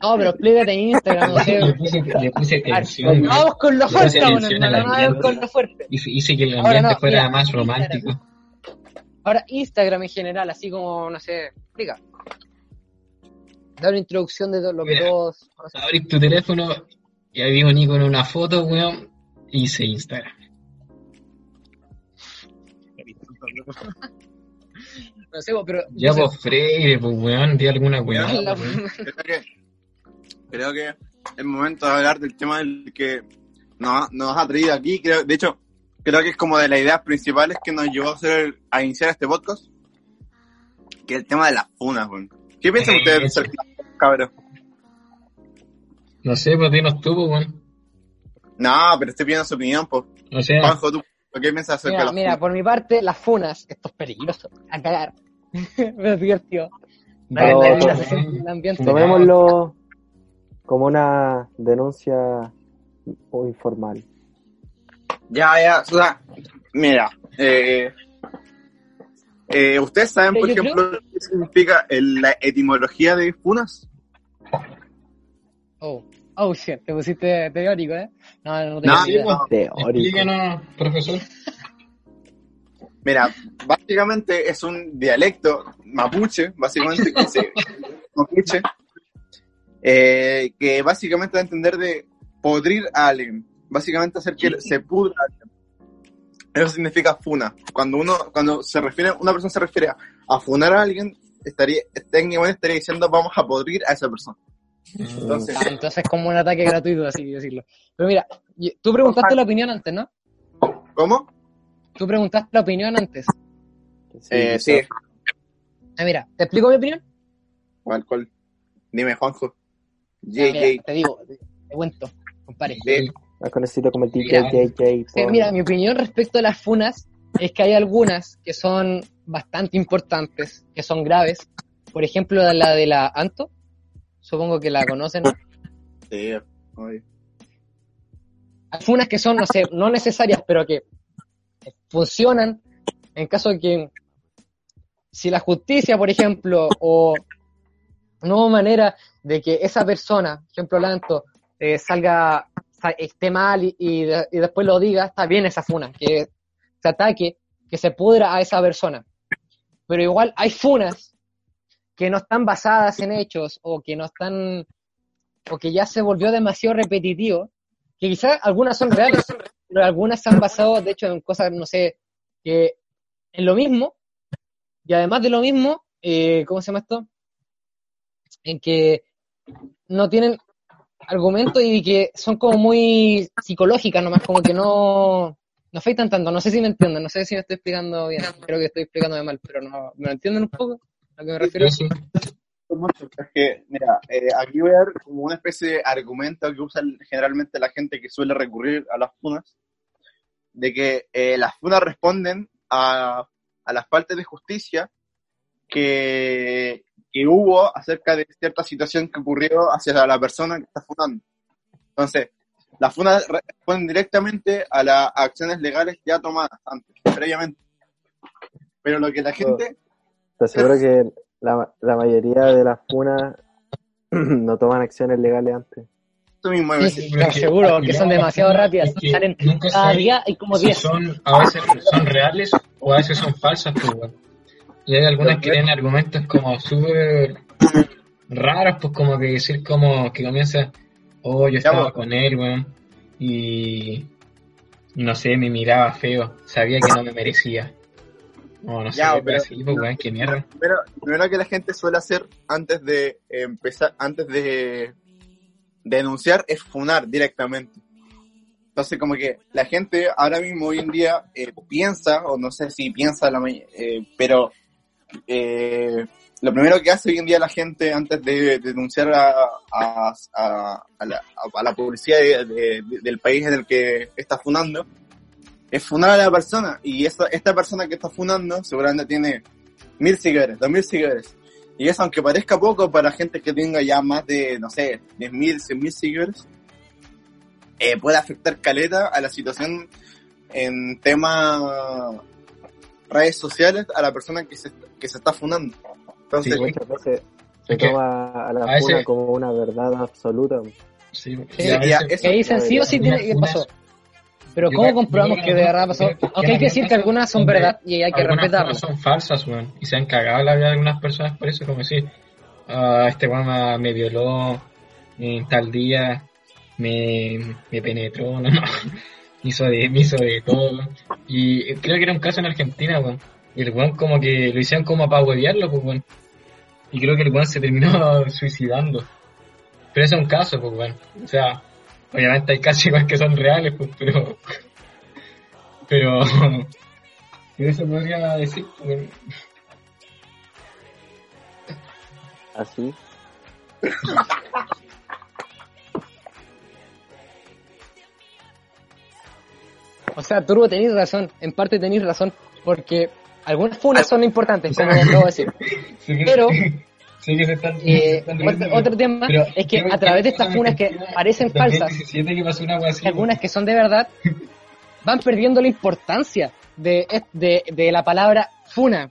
No, pero explícate en Instagram, no sé. Le puse, le puse A ver, tensión, Vamos con lo fuerte, vamos con lo fuerte. hice que el Ahora ambiente no, fuera mira, más Instagram. romántico. Ahora, Instagram en general, así como, no sé, explica. Da una introducción de todo lo que Mira. todos conocemos. Abrís tu teléfono y había un icono, una foto, weón, y hice Instagram. No sé, pero. Ya no sé, vos Freire, pues weón, di alguna weá. la- weón. Creo que, creo que es momento de hablar del tema del que nos, nos ha traído aquí. Creo, de hecho, creo que es como de las ideas principales que nos llevó a, hacer, a iniciar este podcast, que es el tema de las funas, weón. ¿Qué piensan ustedes de cabros? No sé, pues dinos tú, pues, weón. No, pero estoy pidiendo su opinión, pues. O sea, Juanjo, ¿tú qué piensas acerca de Mira, las mira, funas? por mi parte, las funas, esto es peligroso, a cagar. pero es divertido. No. Tomémoslo como una denuncia muy informal. Ya, ya, o sea, mira, eh, eh, ¿ustedes saben, por creo- ejemplo, qué significa el- la etimología de funas? Oh, oh, shit, te pusiste teórico, ¿eh? No, no, no No, no. Teórico. profesor. Mira, básicamente es un dialecto mapuche, básicamente, que se, mapuche, eh, que básicamente da a entender de podrir a alguien, básicamente hacer que se pudra a alguien. Eso significa funa. Cuando uno, cuando se refiere, una persona se refiere a, a funar a alguien, estaría, técnicamente estaría diciendo vamos a podrir a esa persona. Entonces, Ah, entonces es como un ataque gratuito, así decirlo. Pero mira, tú preguntaste la opinión antes, ¿no? ¿cómo? Tú preguntaste la opinión antes. Eh, sí. Ah, mira, ¿te explico mi opinión? ¿Cuál, cuál? Dime, Juanjo. Ya, mira, JJ. te digo, te cuento, compadre. Sí. Conocido como el Mira. DJ JJ. Sí, mira, mi opinión respecto a las funas es que hay algunas que son bastante importantes, que son graves. Por ejemplo, la de la Anto, supongo que la conocen. Sí. Hay funas que son, no sé, no necesarias, pero que funcionan en caso de que si la justicia, por ejemplo, o no hubo manera de que esa persona, por ejemplo, Lanto, eh, salga, sa- esté mal y, y y después lo diga, está bien esa funa, que se ataque, que se pudra a esa persona. Pero igual hay funas que no están basadas en hechos o que no están, o que ya se volvió demasiado repetitivo, que quizás algunas son reales, pero algunas se han basado, de hecho, en cosas, no sé, que en lo mismo, y además de lo mismo, eh, ¿cómo se llama esto? En que no tienen argumentos y que son como muy psicológicas nomás, como que no, no afectan tanto. No sé si me entienden, no sé si me estoy explicando bien. Creo que estoy explicándome mal, pero no, ¿me lo entienden un poco? ¿A qué me refiero? Sí, sí. Es que, mira, eh, aquí voy a dar como una especie de argumento que usa generalmente la gente que suele recurrir a las funas, de que eh, las funas responden a, a las faltas de justicia que, que hubo acerca de cierta situación que ocurrió hacia la persona que está funando. Entonces, las funas responden directamente a las acciones legales ya tomadas antes, previamente. Pero lo que la gente... Te aseguro que la, la mayoría de las funas no toman acciones legales antes. Tú mismo Sí, sí, te aseguro que son demasiado rápidas. Es que Salen cada día y como si 10. son, a veces son reales o a veces son falsas, pues, weón. Y hay algunas que tienen argumentos como súper raros, pues como que decir como que comienza, oh, yo estaba pues. con él, weón, y no sé, me miraba feo, sabía que no me merecía. No, no sé, Ya, pero, pero- así, pues, weón, qué mierda. Primero, primero que la gente suele hacer antes de empezar, antes de denunciar es funar directamente. Entonces, como que la gente ahora mismo, hoy en día, eh, piensa, o no sé si piensa, la, eh, pero eh, lo primero que hace hoy en día la gente antes de, denunciar a, a, a- a la, a la policía de- de- de- del país en el que está funando es funar a la persona. Y esta, esta persona que está funando seguramente tiene mil seguidores, dos mil seguidores. Y eso, aunque parezca poco para gente que tenga ya más de, no sé, diez mil, cien mil seguidores, eh, puede afectar caleta a la situación en tema redes sociales a la persona que se, que se está funando. Entonces, Sí, Muchas veces se toma a la a funa como una verdad absoluta. Sí, Sí, y a y a- veces- eso- Que dicen sí o sí tiene que pasó. Pero Yo ¿cómo comprobamos que de verdad pasó? que Aunque hay que decir que algunas son verdad y hay que respetarlas. son falsas, weón. Y se han cagado la vida de algunas personas por eso, como decir, ah, este weón me- me violó en tal día, me, me penetró, no, no. Hizo de, me hizo de todo. Y creo que era un caso en Argentina, weón. Y el weón como que lo hicieron como para huevearlo, pues weón. Y creo que el weón se terminó suicidando. Pero ese es un caso, pues weón. O sea, obviamente hay igual que son reales, pues, pero... Pero... Pero eso podría decir, pues. Así. O sea, Turbo, tenéis razón. En parte tenéis razón. Porque algunas funas son importantes, como acabo de decir. Pero- sí que se están- se Eh, están otro, otro tema pero es que a través de estas funas que parecen falsas, 2017 que pasó una wea así, y algunas que son de verdad, van perdiendo la importancia de, de, de la palabra funa.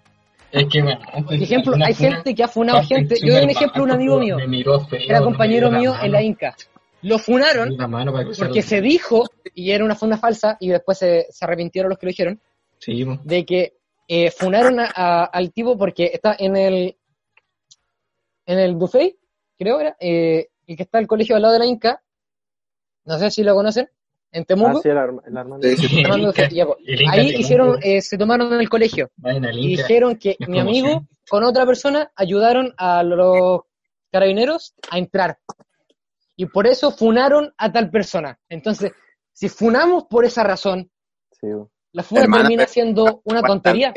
Es que, bueno, Por ejemplo, hay gente que ha funado gente. Yo doy un ejemplo, un bajas, amigo mío, que era compañero mío en la Inca. Lo funaron porque se dijo, y era una funa falsa, y después se, se arrepintieron los que lo dijeron, Sí, de que eh, funaron a- a- al tipo porque está en el en el buffet, creo era, eh, el que está el colegio al lado de la Inca, no sé si lo conocen, en Ah, Temuco, sí, el, arma- el Armando. Sí, Inca- ya, ahí Temuco. hicieron, eh, se tomaron en el colegio Vayan y dijeron que mi amigo con otra persona ayudaron a los carabineros a entrar. Y por eso funaron a tal persona. Entonces, si funamos por esa razón, la funa Hermana, termina siendo una tontería.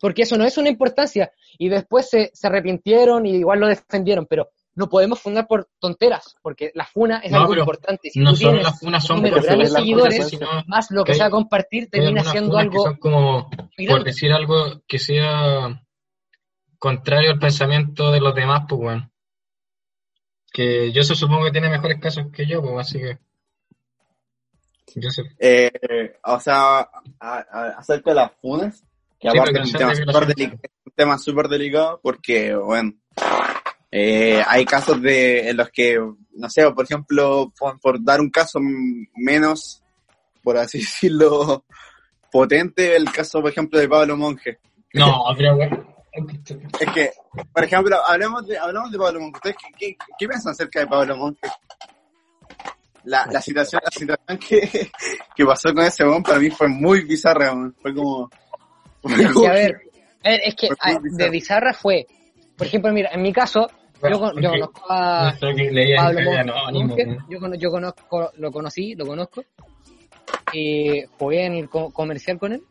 Porque eso no es una importancia. Y después se, se arrepintieron y igual lo defendieron. Pero no podemos funar por tonteras. Porque la funa es No, algo importante. Si No solo las funas son por grande de las seguidores, cosas, más lo que que sea compartir, termina siendo algo son como por decir algo que sea contrario al pensamiento de los demás, pues bueno. Que yo se supongo que tiene mejores casos que yo, pues así que. Yo sé. Eh, o sea, a- a- acerca de las funas, que Sí, aparte pero es un tema súper delicado porque, bueno, eh, hay casos de en los que, no sé, por ejemplo, por, por dar un caso menos, por así decirlo, potente, el caso, por ejemplo, de Pablo Monge. No, pero bueno. Es que, por ejemplo, hablemos de, hablamos de Pablo Monge. ¿Ustedes qué, qué, qué piensan acerca de Pablo Monge? La, la situación, la situación que, que pasó con ese weón para mí fue muy bizarra. Fue como... fue Y como a ver, eh, es que de bizarra. Fue, por ejemplo, mira, en mi caso, yo, con- yo conozco a que Pablo yo, cono- yo conozco, lo conocí, lo conozco, y jugué en el co- comercial con él.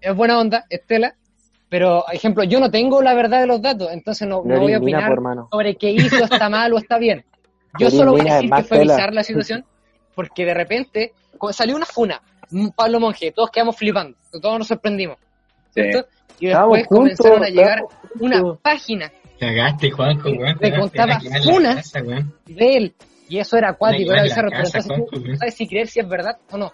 Es buena onda, Estela, pero, por ejemplo, yo no tengo la verdad de los datos, entonces no, No no voy a opinar por sobre qué hizo, está mal o está bien. Yo solo voy a decir que fue bizarra la situación, porque de repente salió una funa, un Pablo Monge, todos quedamos flipando, todos nos sorprendimos, Sí. ¿cierto? Y después juntos, comenzaron a llegar una página Cagaste, Juanjo, weón. Me Te contaba funas. casa, de él. Y eso era acuático, era bizarro, pero entonces tú no sabes si creer si es verdad o no.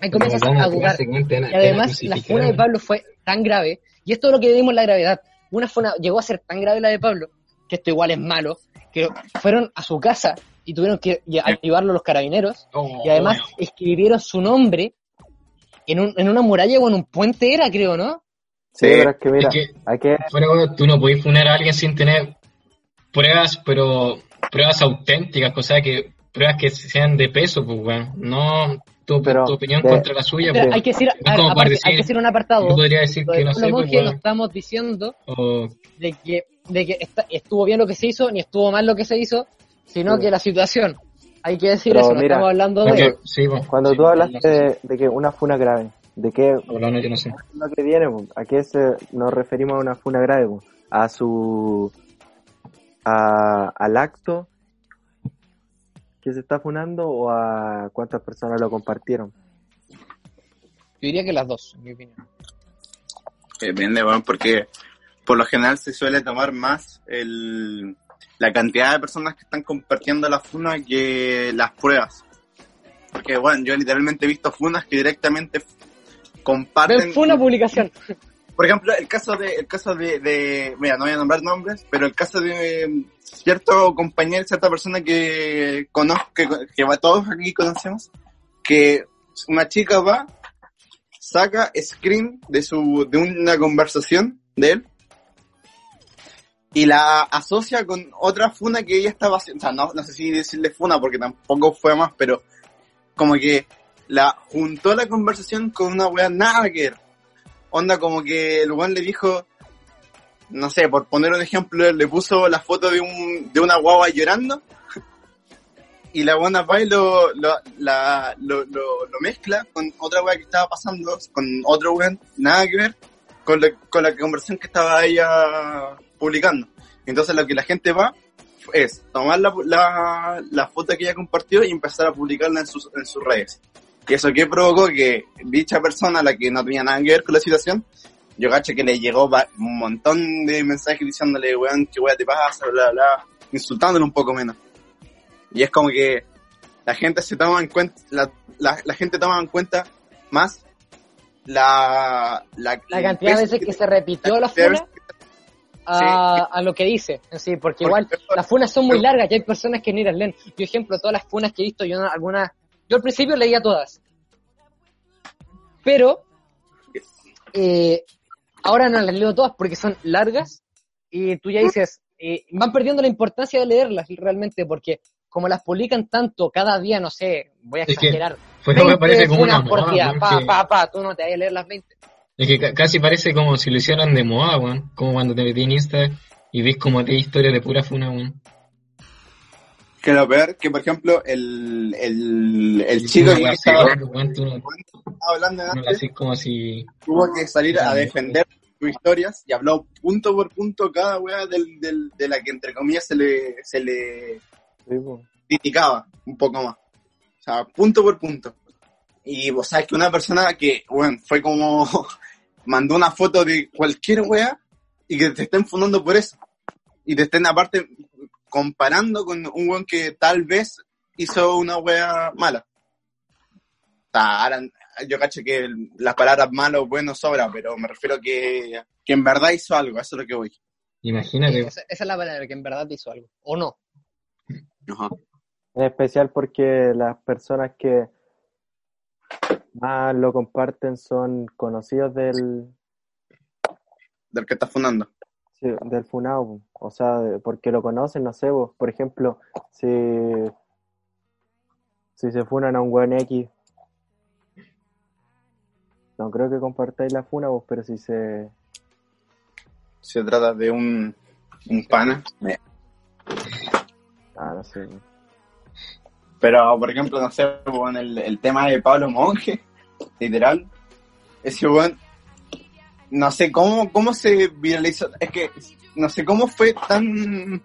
Ahí comienzas a dudar. quemar, weón, te van a- Y además la funa de. Pablo fue tan grave, y esto es lo que vimos la gravedad. Una funa llegó a ser tan grave la de Pablo, que esto igual es malo, que fueron a su casa y tuvieron que llevarlo los carabineros, Oh, y además escribieron su nombre en, un, en una muralla o en un puente era, creo, ¿no? Sí, Sí, pero es que mira, es que- hay que, Fuera, weón, tú no podés funar a alguien sin tener pruebas, pero pruebas auténticas, o sea, que pruebas que sean de peso, pues, weón. No tu, Pero tu opinión de- contra la suya, Pero pues. hay que decir, ver, aparte, decir- hay que decir un apartado. Yo podría decir Lo que no sé, pues, no estamos diciendo O de que, de que está- estuvo bien lo que se hizo, ni estuvo mal lo que se hizo, sino Sí. que la situación. Hay que decir Pero eso, no mira, estamos hablando de... sí, pues, cuando sí, tú hablaste no de, de que una funa grave, ¿de qué Hablando, yo no sé. lo que viene? ¿A qué se, nos referimos a una funa grave? A su, a, al acto que se está funando o a cuántas personas lo compartieron? Yo diría que las dos, en mi opinión. Depende, bueno, porque por lo general se suele tomar más el, la cantidad de personas que están compartiendo la funa que las pruebas. Porque, bueno, yo literalmente he visto funas que directamente comparten. Fue una publicación. Por ejemplo, el caso de, el caso de, de, mira, no voy a nombrar nombres, pero el caso de cierto compañero, cierta persona que conozco, que, que va- todos aquí conocemos, que una chica va, saca screen de su, de una conversación de él, y la asocia con otra funa que ella estaba haciendo, o sea, no, no sé si decirle funa porque tampoco fue más, pero como que la juntó la conversación con una wea nada que ver. Onda como que el weón le dijo, no sé, por poner un ejemplo, le puso la foto de un de una guagua llorando y la buena va lo, lo, la, lo mezcla con otra weá que estaba pasando, con otro weón, nada que ver con la, con la conversación que estaba ella publicando. Entonces lo que la gente va es tomar la, la, la foto que ella compartió y empezar a publicarla en sus, en sus redes. Y eso que provocó que dicha persona, la que no tenía nada que ver con la situación, yo caché que le llegó un montón de mensajes diciéndole, weón, qué weá te pasa, bla, bla, bla, insultándole un poco menos. Y es como que la gente se toma en cuenta, la, la, la gente toma en cuenta más la, la, La cantidad de veces que se repitió la de funa a, a lo que dice. Sí, porque Por igual las funas son muy largas y hay personas que ni las leen. Yo, ejemplo, todas las funas que he visto, yo no- algunas, yo al principio leía todas. Pero eh, ahora no las leo todas porque son largas y tú ya dices, eh, van perdiendo la importancia de leerlas realmente porque como las publican tanto cada día, no sé, voy a Es que exagerar. Fue me 20 parece como una funas por día, pa, pa, pa, tú no te vas a leer las 20. Es que ca- casi parece como si lo hicieran de moda, weón. Como cuando te metí en Insta y ves como te historias de pura funa, weón. Que lo peor, que por ejemplo, el, el, el chico que weá estaba hablando antes, como si... tuvo que salir a defender sus historias y habló punto por punto cada wea del, del, de la que entre comillas se le, se le criticaba un poco más. O sea, punto por punto. Y vos sabes que una persona que, bueno, fue como, mandó una foto de cualquier wea y que te estén fundando por eso. Y te estén aparte comparando con un weón que tal vez hizo una wea mala. Ahora, yo cacho que las palabras malo o bueno sobra, pero me refiero que, que en verdad hizo algo, eso es lo que voy. Imagínate, Esa, esa es la palabra que en verdad hizo algo. O no. Ajá. En especial porque las personas que más lo comparten son conocidos del, Del que está fundando. sí, del Funao, po. o sea, porque lo conocen, no sé, vos, por ejemplo, si, si se funan a un buen X, no creo que compartáis la funa, vos, pero si se... Se trata de un, un pana. Ah, no sé. Pero, por ejemplo, no sé, weón, el, el tema de Pablo Monge, literal, ese weón, no sé cómo, cómo se viralizó, es que no sé cómo fue tan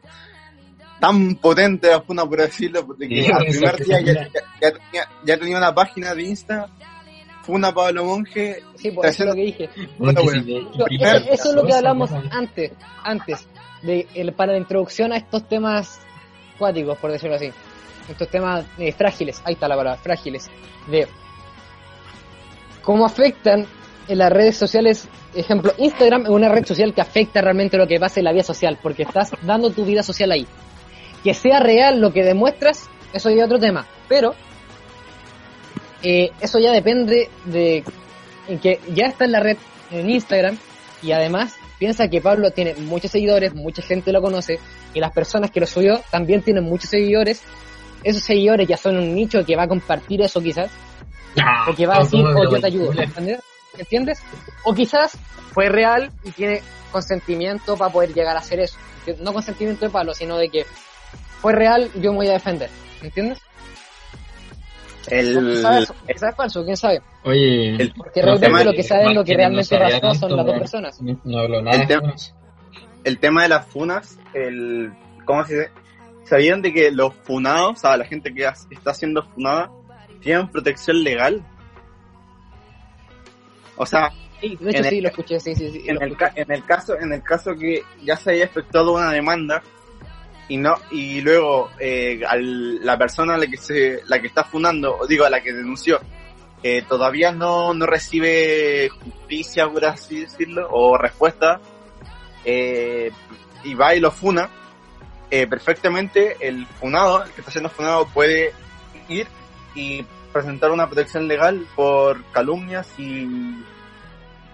tan potente la funa, por decirlo, porque Sí, al primer día ya, mira. ya- ya tenía, ya tenía una página de Insta funa Pablo Monje, Sí, pues eso es lo que dije. Bueno, bueno. Eso, es lo que hablamos antes, antes, de el, para la introducción a estos temas cuáticos, por decirlo así. Estos temas eh, frágiles, ahí está la palabra, frágiles, de cómo afectan en las redes sociales. Ejemplo, Instagram es una red social que afecta realmente lo que pasa en la vida social, porque estás dando tu vida social ahí. Que sea real lo que demuestras, eso ya es otro tema, pero eh, eso ya depende de que ya está en la red en Instagram y además piensa que Pablo tiene muchos seguidores, mucha gente lo conoce y las personas que lo subió también tienen muchos seguidores. Esos seguidores ya son un nicho que va a compartir eso quizás, No, o que va a decir, oh, yo te ayudo. ¿entiendes? ¿entiendes? O quizás fue real y tiene consentimiento para poder llegar a hacer eso. No consentimiento de Pablo, sino de que fue real, yo me voy a defender, ¿entiendes? El, quizás, eso, quizás es falso, quién sabe. Oye, El- Porque No, realmente lo que saben, lo que no realmente pasó son las dos personas. no, no hablo nada. El tema- weón. el tema de las funas, el, ¿cómo se dice? ¿Sabían de que los funados, o sea, la gente que está siendo funada, tienen protección legal? O sea, Sí, de hecho En sí, el- lo escuché, sí, sí, sí. en el, en caso en el caso que ya se haya efectuado una demanda y no y luego eh, al- la persona a la que se la que está funando digo a la que denunció eh, todavía no, no recibe justicia por así decirlo o respuesta eh, y va y lo funa eh, perfectamente el funado el que está siendo funado puede ir y presentar una protección legal por calumnias y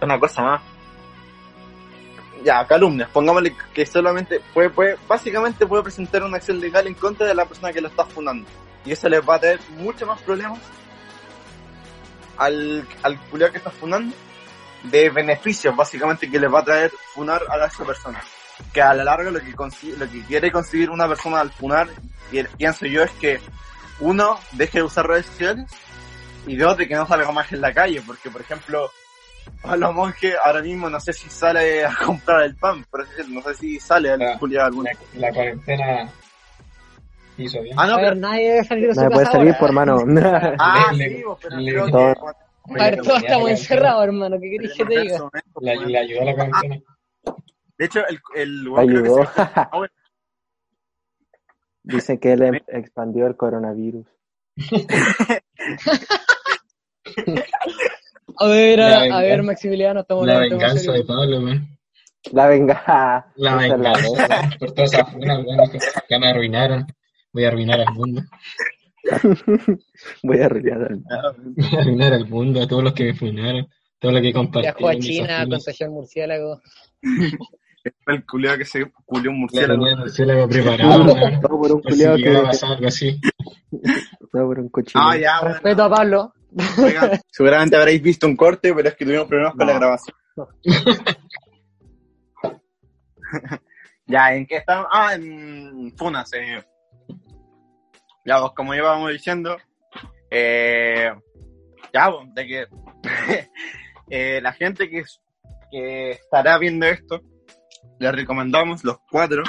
una cosa más ya, calumnias, pongámosle que solamente puede, puede, básicamente puede presentar una acción legal en contra de la persona que lo está fundando. Y eso les va a traer mucho más problemas al, al que está fundando de beneficios, básicamente, que les va a traer funar a esa persona. Que a la larga lo que, lo que quiere conseguir una persona al funar, y pienso yo, es que uno, deje de usar redes sociales y dos, de que no salga más en la calle, porque por ejemplo, Pablo Monje ahora mismo no sé si sale a comprar el pan, pero no sé si sale al Ah. culiao alguno. La, la cuarentena hizo bien. Ah, no, a pero, ver, nadie debe salir de su puede casa salir ahora. por mano. ah, le- sí, pues, pero le- creo que todo- A ver, todos estamos encerrados, hermano, ¿qué querés que te en diga? La, pues, le ayudó a la cuarentena. De hecho, el, el weón creo que Ayudó. se- Dice que él em- expandió el coronavirus. A ver, La a, a venganza. ver, Maximiliano, estamos La venganza de. Pablo, weón. La venga. La la venganza otra. por todas esas funas, weón, que ya me arruinaron. Voy a arruinar al mundo. Voy a arruinar al- Voy a arruinar al mundo, a todos los que me funaron, todo lo que compartieron. Viajó a China, contagió al murciélago. El culiao que se culió un La murciélago. murciélago preparado. Todo por un si culiao llegara a que. pasar algo así. Todo por un cochino. Ah, ya, bueno. Respeto a Pablo. Oigan, seguramente habréis visto un corte, pero es que tuvimos problemas con la grabación. ya, ¿en qué estamos? Ah, en Funas. Eh. Ya, pues, como íbamos diciendo, eh, ya, pues, de que eh, la gente que, que estará viendo esto, les recomendamos, los cuatro,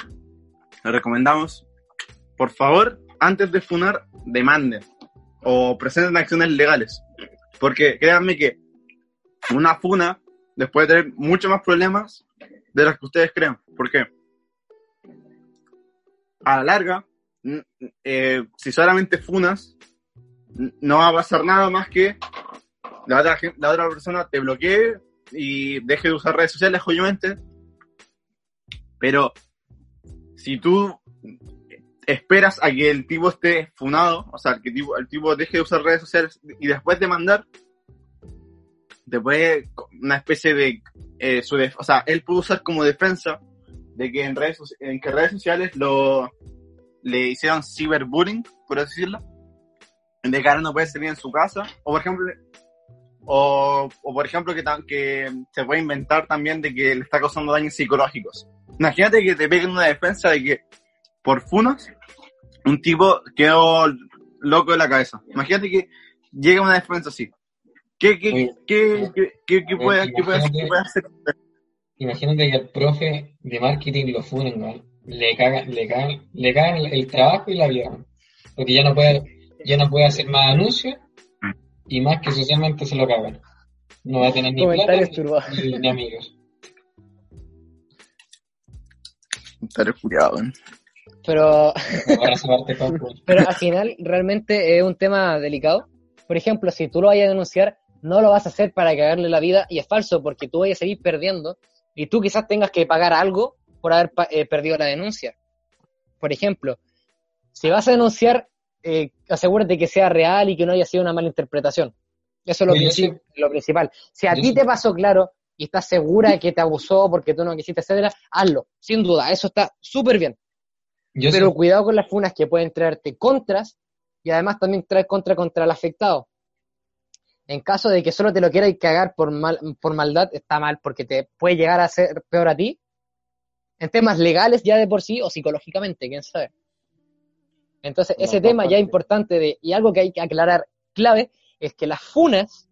les recomendamos, por favor, antes de funar, demanden o presenten acciones legales. Porque créanme que una funa les puede traer mucho más problemas de los que ustedes creen. ¿Por qué? A la larga, eh, si solamente funas, no va a pasar nada más que la otra, gen- la otra persona te bloquee y deje de usar redes sociales, obviamente. Pero si tú esperas a que el tipo esté funado, o sea, que el tipo, el tipo deje de usar redes sociales y después de mandar, después una especie de, eh, su o sea, él puede usar como defensa de que en redes, en que redes sociales lo le hicieron cyberbullying, por así decirlo, de que ahora no puede salir en su casa, o por ejemplo, o, por ejemplo que, que se puede inventar también de que le está causando daños psicológicos. Imagínate que te peguen una defensa de que por funas, un tipo quedó loco de la cabeza. Imagínate que llega una defensa así. ¿Qué, qué, Oye, qué, qué, qué- qué oye, puede, qué puede- imagínate- qué puede hacer? Imagínate que al profe de marketing lo funen. Le cagan, le cagan, le cagan el, el trabajo y la vida. Porque ya no puede, ya no puede hacer más anuncios y más que socialmente se lo cagan. No va a tener ni plata ni amigos. Estaré culiado, weón. Pero, pero al final realmente es un tema delicado. Por ejemplo, si tú lo vayas a denunciar, no lo vas a hacer para cagarle la vida y es falso porque tú vayas a seguir perdiendo y tú quizás tengas que pagar algo por haber pa- eh, perdido la denuncia. Por ejemplo, si vas a denunciar, eh, asegúrate que sea real y que no haya sido una mala interpretación. Eso es lo, lo principal. Si a ti te pasó claro y estás segura que te abusó porque tú no quisiste, etcétera, hazlo, sin duda, eso está súper bien. Yo Pero sé- cuidado con las funas que pueden traerte contras y además también traer contra contra el afectado. En caso de que solo te lo quieras cagar por, mal, por maldad, está mal porque te puede llegar a ser peor a ti. En temas legales ya de por sí o psicológicamente, quién sabe. Entonces, ese tema ya importante de, y algo que hay que aclarar clave, es que las funas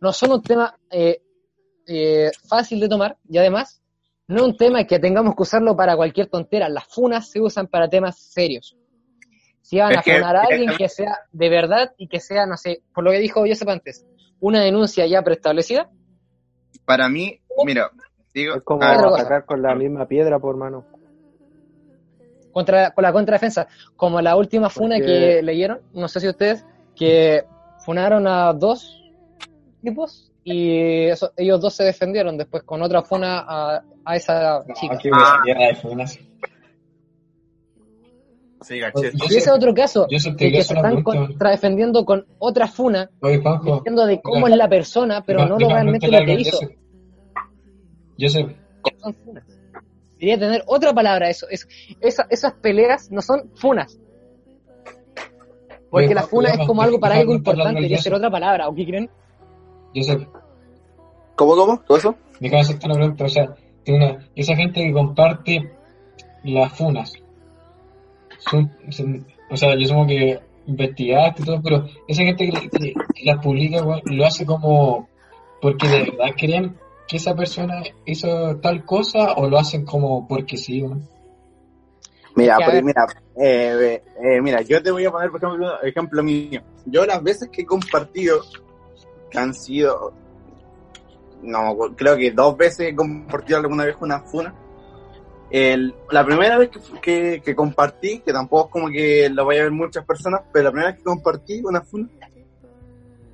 no son un tema eh, eh, fácil de tomar y además no es un tema que tengamos que usarlo para cualquier tontera. Las funas se usan para temas serios. Si van Es a que- funar a alguien que sea de verdad y que sea, no sé, por lo que dijo Joseph antes, una denuncia ya preestablecida, Para mí, mira, digo, Es como ver, atacar con la misma piedra, por mano. contra, con la contradefensa, como la última funa Porque- que leyeron, no sé si ustedes, que funaron a dos tipos y eso- ellos dos se defendieron después con otra funa a, a esa chica. No, qué buena guerra de funas. sí. Yo Y ese es otro caso, yo sé, de que se están contradefendiendo con otra funa, Oye, diciendo de cómo Mira, es la persona, pero no lo realmente lo que hizo. Joseph. Joseph, Son funas. Debería tener otra palabra eso. Es, esa- esas peleas no son funas. Porque Oye, la funa es como algo para algo importante, debería ser otra palabra, ¿o qué creen? Joseph, ¿Cómo, cómo? ¿Todo eso? déjame hacerte una pregunta. O sea, tiene una- esa gente que comparte las funas, son, son- o sea, yo supongo que investigaste y todo, pero esa gente que, que- que las publica, lo hace como porque de verdad creen que esa persona hizo tal cosa o lo hacen como porque sí. Mira, pues, mira, eh, eh, mira, yo te voy a poner, por ejemplo, ejemplo mío. Yo las veces que he compartido, que han sido, no, creo que dos veces he compartido alguna vez una funa. El, la primera vez que, que, que compartí, que tampoco es como que lo vaya a ver muchas personas, pero la primera vez que compartí una funa,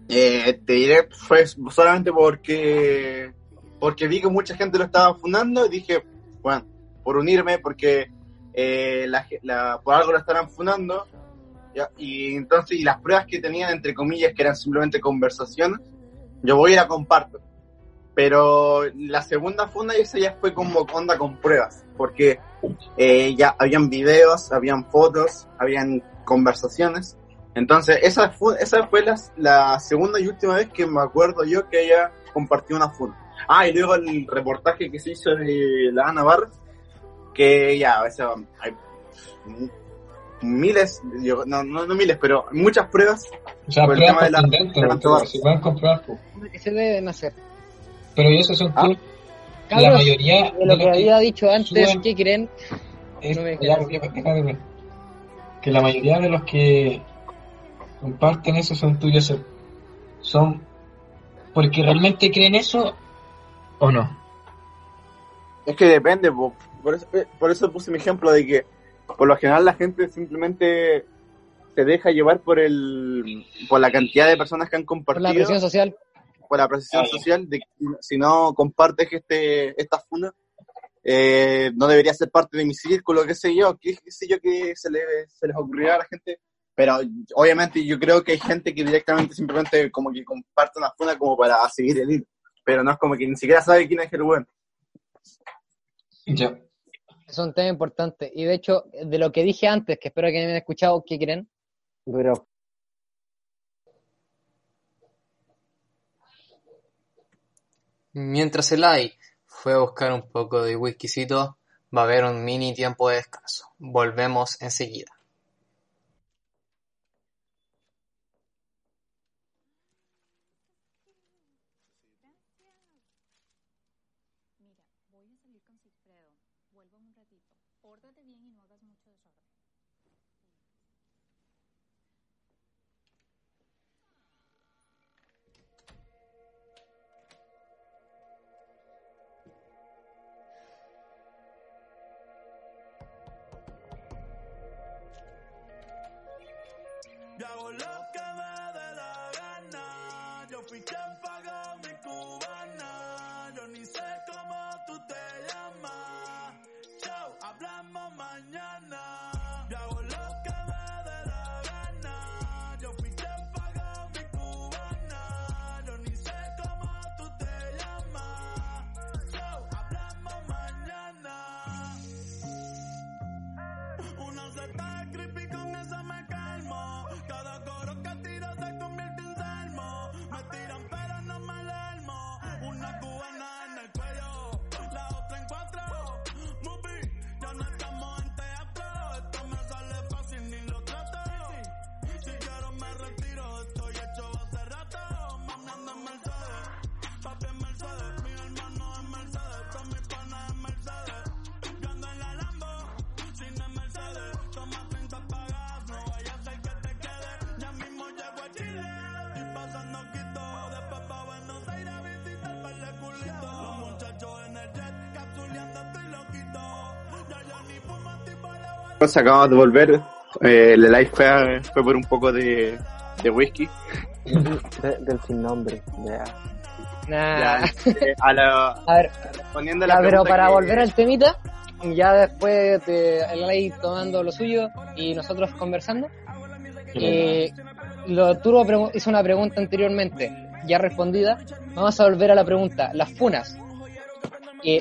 eh, te diré, fue solamente porque, porque vi que mucha gente lo estaba funando y dije, bueno, por unirme, porque eh, la, la- por algo lo estarán funando, ¿ya? y entonces, y las pruebas que tenían, entre comillas, que eran simplemente conversaciones, yo voy y la comparto. Pero la segunda funda, esa ya fue como onda con pruebas, porque eh, ya habían videos, habían fotos, habían conversaciones. Entonces, esa fue, esa fue la, la segunda y última vez que me acuerdo yo que ella compartió una funda. Ah, y luego el reportaje que se hizo de la Ana Barra, que ya, o sea, hay miles, yo- no, no, no miles, pero muchas pruebas. O sea, Por el pruebas tema de la- de la weón, tobar. se pueden comprobar, pues. que se deben hacer. Pero y eso son Ah. tú. La Cabros, mayoría de lo los que había dicho antes, ¿qué creen? es- no me ya, quedas. ya, déjame ver. que la mayoría de los que comparten eso son tuyos son porque realmente creen eso o no Es que depende, po. por eso, eh, por eso puse mi ejemplo de que por lo general la gente simplemente se deja llevar por el por la cantidad de personas que han Por compartido, la presión social. Por la presión Ah, ya. social, de que si no compartes este esta funa, eh, no debería ser parte de mi círculo, qué sé yo, qué, qué sé yo que se, le, se les ocurrirá a la gente. Pero obviamente yo creo que hay gente que directamente simplemente como que comparte una funa como para seguir el hilo. Pero no es como que ni siquiera sabe quién es el weón. ya Es un tema importante. Y de hecho, de lo que dije antes, que espero que me hayan escuchado, ¿qué creen? Pero Mientras Eli fue a buscar un poco de whiskycito, va a haber un mini tiempo de descanso. Volvemos enseguida. Pues acabamos de volver. Eh, el live fue, fue por un poco de, de whisky. De- del sin nombre. Ya. Nah. Ya, eh, a la, A ver, respondiendo a la ya, pero pregunta para que- volver al temita, ya después de el ley tomando lo suyo y nosotros conversando, eh, lo Turbo hizo una pregunta anteriormente, ya respondida. Vamos a volver a la pregunta. Las funas eh,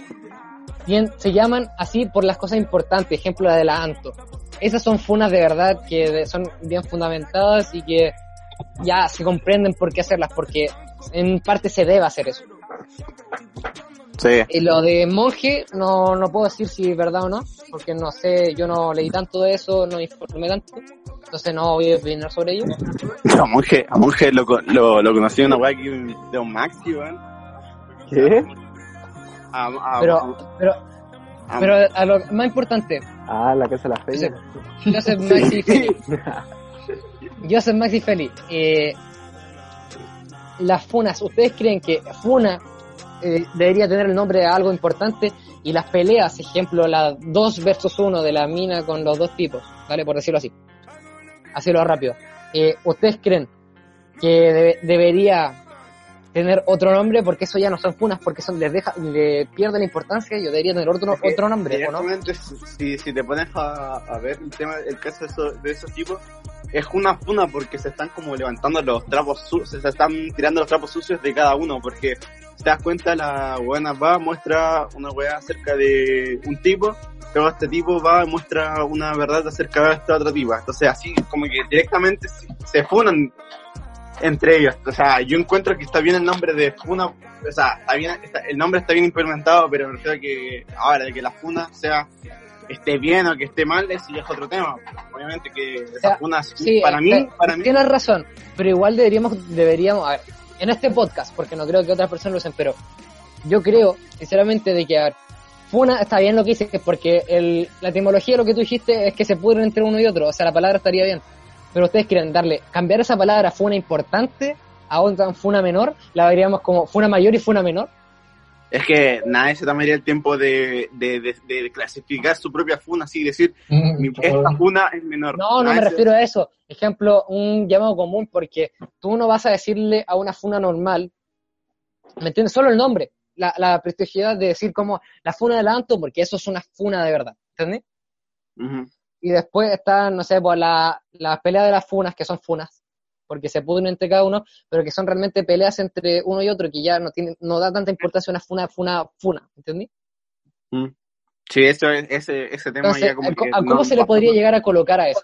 se llaman así por las cosas importantes, ejemplo la de la Anto. Esas son funas de verdad que de- son bien fundamentadas y que ya se comprenden por qué hacerlas, porque en parte se debe hacer eso. Sí. Y lo de monje, no, no puedo decir si es verdad o no, porque no sé, yo no leí tanto de eso, no informé tanto, entonces no voy a opinar sobre ello. A Monje, a Monje lo, lo, lo conocí en una weá aquí de un Maxi, weón. ¿Qué? A, a- Pero, pero, a- pero a lo más importante, Ah, la casa de la feria. Joseph Maxi Feli, Joseph Maxi Feli, eh, las funas, ¿ustedes creen que funa eh, debería tener el nombre de algo importante? Y las peleas, ejemplo, la 2 versus 1 de la mina con los dos tipos, ¿vale? Por decirlo así. Hacerlo rápido. Eh, ¿Ustedes creen que debe- debería tener otro nombre? Porque eso ya no son funas, porque son, les deja, le pierde la importancia y debería tener otro, otro nombre, ¿o no? Si, si te pones a, a ver el tema, el caso de, eso- de esos tipos, es una funa porque se están como levantando los trapos sucios, se están tirando los trapos sucios de cada uno, porque si te das cuenta, la buena va, muestra una weá acerca de un tipo, luego este tipo va y muestra una verdad acerca de esta otra tipa. Entonces así como que directamente se, se funan entre ellos. O sea, yo encuentro que está bien el nombre de funa, o sea, está bien, está- el nombre está bien implementado, pero refiero a que ahora de que la funa sea esté bien o que esté mal, ese ya es otro tema. Obviamente que sea, esa funa Sí, para mí, eh, para mí, Tienes razón, pero igual deberíamos, deberíamos, a ver, en este podcast, porque no creo que otras personas lo usen, pero yo creo, sinceramente, de que, a ver, Funa está bien lo que dices, porque el, la etimología de lo que tú dijiste es que se pudren entre uno y otro, o sea, la palabra estaría bien. Pero ustedes quieren darle, cambiar esa palabra funa importante a otra funa menor, la veríamos como funa mayor y funa menor. es que nadie se tomaría el tiempo de, de, de, de clasificar su propia funa, así decir, mi- esta funa es menor. No, no me se- refiero a eso. Ejemplo, un llamado común, porque tú no vas a decirle a una funa normal, ¿me entiendes? Solo el nombre, la, la prestigiosidad de decir como la funa del Anto, porque eso es una funa de verdad, ¿entendés? Y después está, no sé, pues la, la pelea de las funas, que son funas, porque se pudren entre cada uno, pero que son realmente peleas entre uno y otro, que ya no tiene, no da tanta importancia una funa, funa, funa, ¿entendí? Mm. Sí, eso es, ese, ese tema Entonces, ya como ¿a co- que ¿a no ¿cómo se le podría por- llegar a colocar a eso?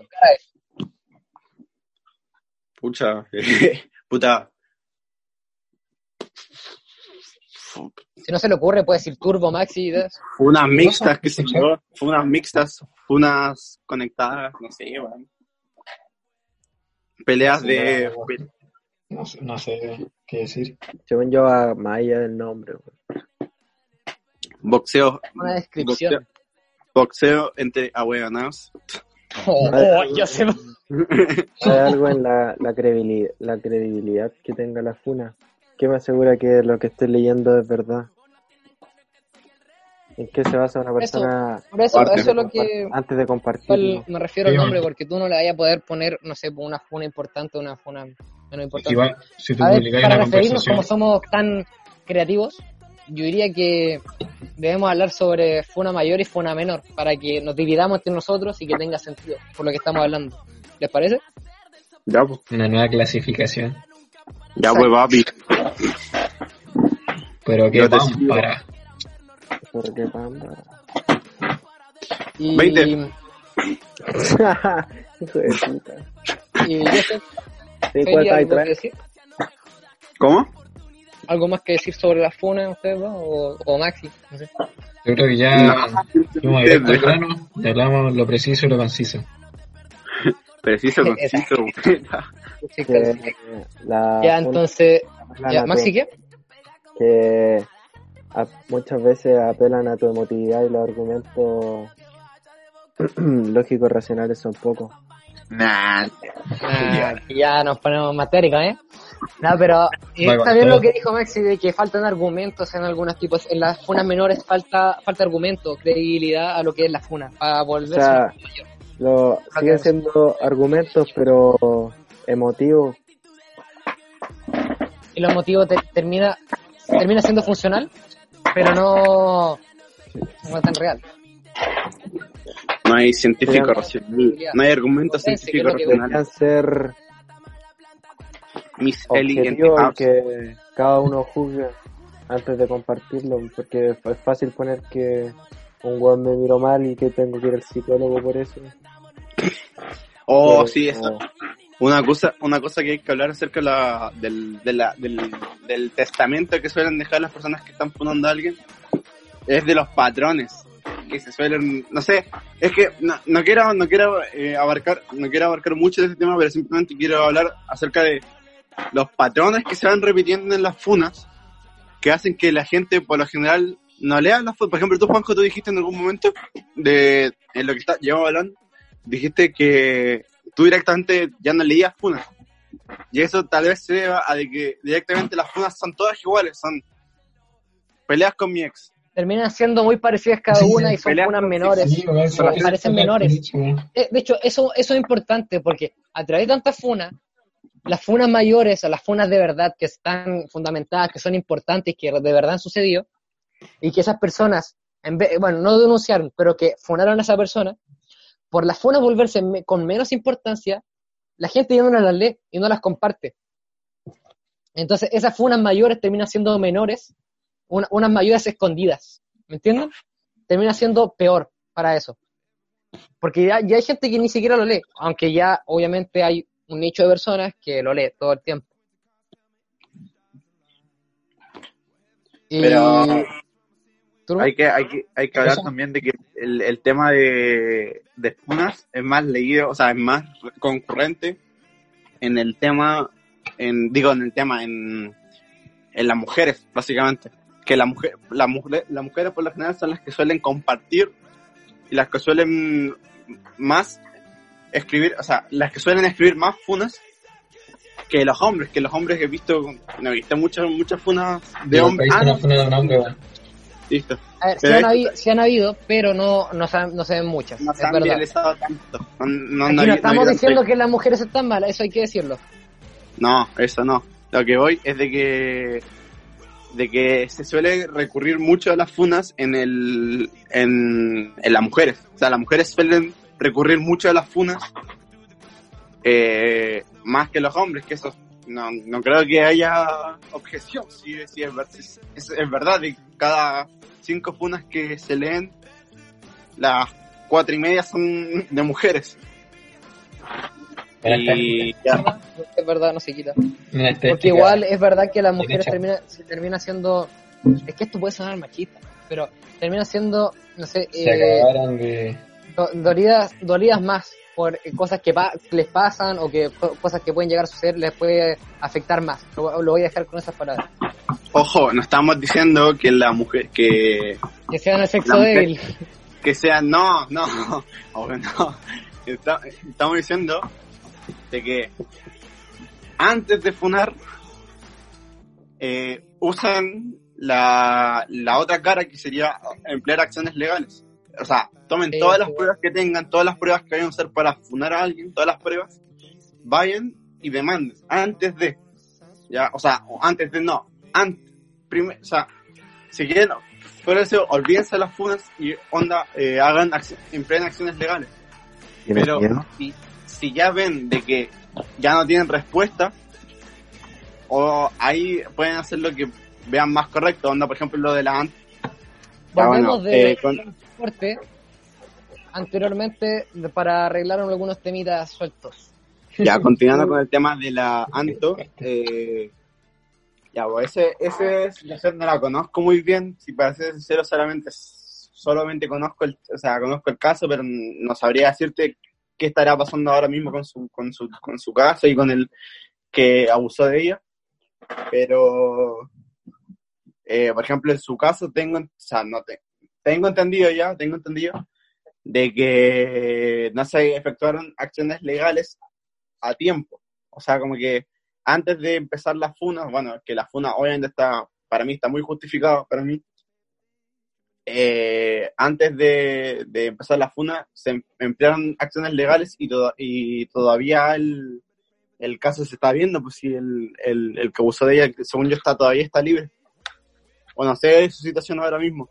Pucha, puta. Si no se le ocurre, puede decir Turbo Maxi. Unas mixtas, qué sé yo. Unas mixtas, unas conectadas, no sé, weón. Peleas Sí, de. No, sé- no sé qué decir. Según yo, a Maya del nombre. Boxeo. Una descripción. Boxeo, boxeo entre ahueonados. Oh, oh, yo sé. Hay algo en la, la, credibilidad, la credibilidad que tenga la funa. ¿Qué me asegura que lo que estoy leyendo es verdad? ¿En qué se basa una Eso, persona Por eso, Parte. eso es lo que antes de cual compartirlo? me refiero al nombre, porque tú no le vayas a poder poner, no sé, una funa importante o una funa menos importante. Igual, si tú A ver, publicas para una referirnos, como somos tan creativos, yo diría que debemos hablar sobre funa mayor y funa menor, para que nos dividamos entre nosotros y que tenga sentido por lo que estamos hablando. ¿Les parece? Ya, pues. una nueva clasificación. Ya, pues, papi. Pero que Yo te vamos sigo. para. Pero qué panda. Y, 20. Hijo de puta. y yo sé, Sí, Feli, ¿cuál está ahí ¿algo que atrás? decir? ¿Cómo? ¿Algo más que decir sobre la funa ustedes dos? O, o Maxi, no sé. Yo creo que ya directo al grano, hablamos lo preciso y lo conciso. Preciso, conciso. Sí, Que la Ya, entonces, ya, Maxi, ¿qué? que a- muchas veces apelan a tu emotividad y los argumentos lógicos racionales son pocos. Nah. Ah, ya nos ponemos matéricos, ¿eh? No, pero eh, está bien vale. lo que dijo Maxi de que faltan argumentos en algunos tipos. En las funas menores falta falta argumento, credibilidad a lo que es la funa, para O volverse sea, mayor. lo, siguen siendo argumentos, pero emotivos. Y lo emotivo te- termina termina siendo funcional, pero no, no es tan real. No hay científico racional. No hay argumento Potencia, científico racional. Deberían ser house. que cada uno juzgue antes de compartirlo, porque es fácil poner que un weón me miró mal y que tengo que ir al psicólogo por eso. Oh, Pero- sí, eso. Una cosa, una cosa que hay que hablar acerca de la, del, de la- del, del testamento que suelen dejar las personas que están punando a alguien es de los patrones que se suelen, no sé, es que no, no quiero, no quiero eh, abarcar, no quiero abarcar mucho de este tema, pero simplemente quiero hablar acerca de los patrones que se van repitiendo en las funas que hacen que la gente por lo general no lea las funas. Por ejemplo, tú Juanjo, tú dijiste en algún momento de en lo que está, llevamos hablando, dijiste que tú directamente ya no leías funas. Y eso tal vez se deba a de que directamente las funas son todas iguales, son peleas con mi ex. Terminan siendo muy parecidas cada Sí, una y son pelea funas menores. Sí, sí, parecen menores. Eh, de hecho, eso, eso es importante porque a través de tantas funas, las funas mayores o las funas de verdad que están fundamentadas, que son importantes, que de verdad han sucedido, y que esas personas, en vez, bueno, no denunciaron, pero que funaron a esa persona, por las funas volverse con menos importancia, la gente ya no las lee y no las comparte. Entonces, esas funas mayores terminan siendo menores, una- unas mayores escondidas, ¿me entienden? Termina siendo peor para eso. Porque ya, ya hay gente que ni siquiera lo lee, aunque ya obviamente hay un nicho de personas que lo lee todo el tiempo. Pero Hay que, hay que, hay que hablar Eso. también de que el, el tema de, de funas es más leído, o sea, es más concurrente en el tema, en, digo, en el tema, en, en las mujeres, básicamente. Que la mujer, la mujer, las mujeres por lo general son las que suelen compartir y las que suelen más escribir, o sea, las que suelen escribir más funas que los hombres, que los hombres he visto, no he visto muchas, muchas funas de hombres. Ah, no, pone de un hombre, weón. Listo. A ver, pero han, habido, sí han habido, pero no, no, se, no se ven muchas. No es se verdad. tanto. No, no, Aquí estamos diciendo que las mujeres están malas, eso hay que decirlo. No, eso no. Lo que voy es de que de que se suele recurrir mucho a las funas en el en, en las mujeres. O sea, las mujeres suelen recurrir mucho a las funas eh, más que los hombres, que eso no, no creo que haya objeción. Si, si es, es, es- es verdad, de cada cinco funas que se leen, las cuatro y media son de mujeres. Y ya. Es verdad, no se quita. Porque igual es verdad que las mujeres termina, se termina siendo. Es que esto puede sonar machista, pero termina siendo, no sé, Se eh, acabaron de. do- dolidas, dolidas más por eh, cosas que, pa- les pasan o que co- cosas que pueden llegar a suceder les puede afectar más. Lo, lo voy a dejar con esas palabras. Ojo, no estamos diciendo que la mujer, que, Que sean el sexo mujer- débil. que sea, no, no, no. Está- estamos diciendo de que antes de funar, eh, usan la, la otra cara que sería emplear acciones legales. O sea, tomen Sí, todas las pruebas que tengan, todas las pruebas que vayan a usar para funar a alguien, todas las pruebas, vayan y demanden antes de, ya, o sea, o antes de no, antes, o sea, si quieren, por eso olvídense de las funas y onda, eh, hagan, empleen acciones legales. ¿Tienes Pero si, si ya ven de que ya no tienen respuesta, o ahí pueden hacer lo que vean más correcto, onda, por ejemplo, lo de la ant- Ya, Volvemos bueno, de eh, con- anteriormente para arreglar algunos temitas sueltos. Ya, continuando con el tema de la Anto, eh, ya, pues ese, ese es, yo no la conozco muy bien, si para ser sincero, solamente, solamente conozco el, o sea, conozco el caso, pero no sabría decirte qué estará pasando ahora mismo con su, con su, con su caso y con el que abusó de ella, pero, eh, por ejemplo, en su caso tengo, o sea, no te, tengo entendido ya, tengo entendido de que no se efectuaron acciones legales a tiempo. O sea, como que antes de empezar la funa, bueno, que la funa obviamente está, para mí está muy justificado, para mí. eh, antes de, de empezar la funa se em- emplearon acciones legales y, toda- y todavía el, el caso se está viendo, pues si el, el, el que abusó de ella, según yo está todavía está libre. Bueno, sé su situación ahora mismo.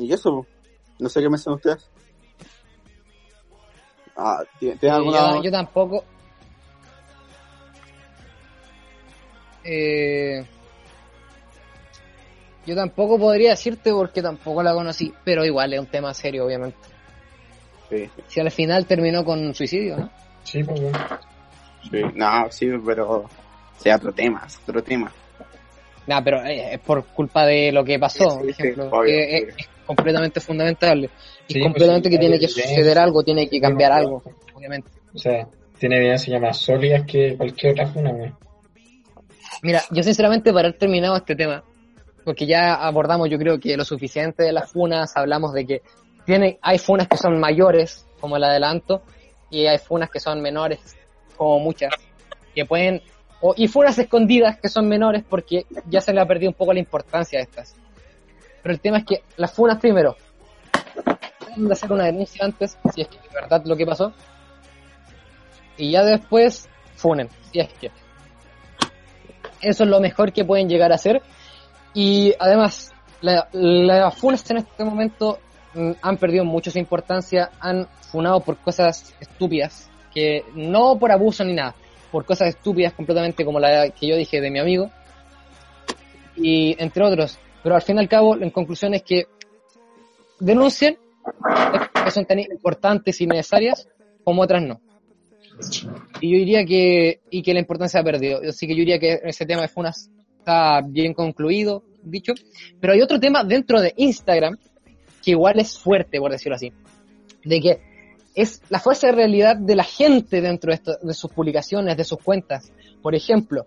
Y eso, no sé qué me hacen ustedes. Ah, ¿tiene tiene Eh, alguna...? yo, yo tampoco. Eh, yo tampoco podría decirte porque tampoco la conocí, pero igual es un tema serio, obviamente. Sí, Si al final terminó con un suicidio, ¿no? Sí, pues bueno. sí. No, sí, pero... sea otro tema, es otro tema. Nah, pero eh, es por culpa de lo que pasó, Sí, por sí, ejemplo, obvio, que obvio. es, es completamente fundamentable. Y Sí, pues completamente que tiene que suceder algo, tiene que cambiar algo, obviamente. O sea, tiene evidencias más sólidas que cualquier otra funa, güey. Mira, yo sinceramente para haber terminado este tema, porque ya abordamos yo creo que lo suficiente de las funas, hablamos de que tiene, hay funas que son mayores, como el adelanto, y hay funas que son menores, como muchas, que pueden, o, y funas escondidas que son menores porque ya se le ha perdido un poco la importancia a estas. Pero el tema es que las funas primero, de hacer una denuncia antes, si es que de verdad lo que pasó, y ya después funen, si es que. Eso es lo mejor que pueden llegar a hacer. Y además, la- las funas en este momento mm, han perdido mucho su importancia, han funado por cosas estúpidas, que no por abuso ni nada, por cosas estúpidas completamente como la que yo dije de mi amigo, y entre otros. Pero al fin y al cabo, en conclusión es que denuncien que son tan importantes y necesarias como otras no. Y yo diría que, y que la importancia ha perdido. Así que yo diría que ese tema de funas está bien concluido, dicho. Pero hay otro tema dentro de Instagram que igual es fuerte, por decirlo así. De que es la fuerza de realidad de la gente dentro de, esto- de sus publicaciones, de sus cuentas. Por ejemplo,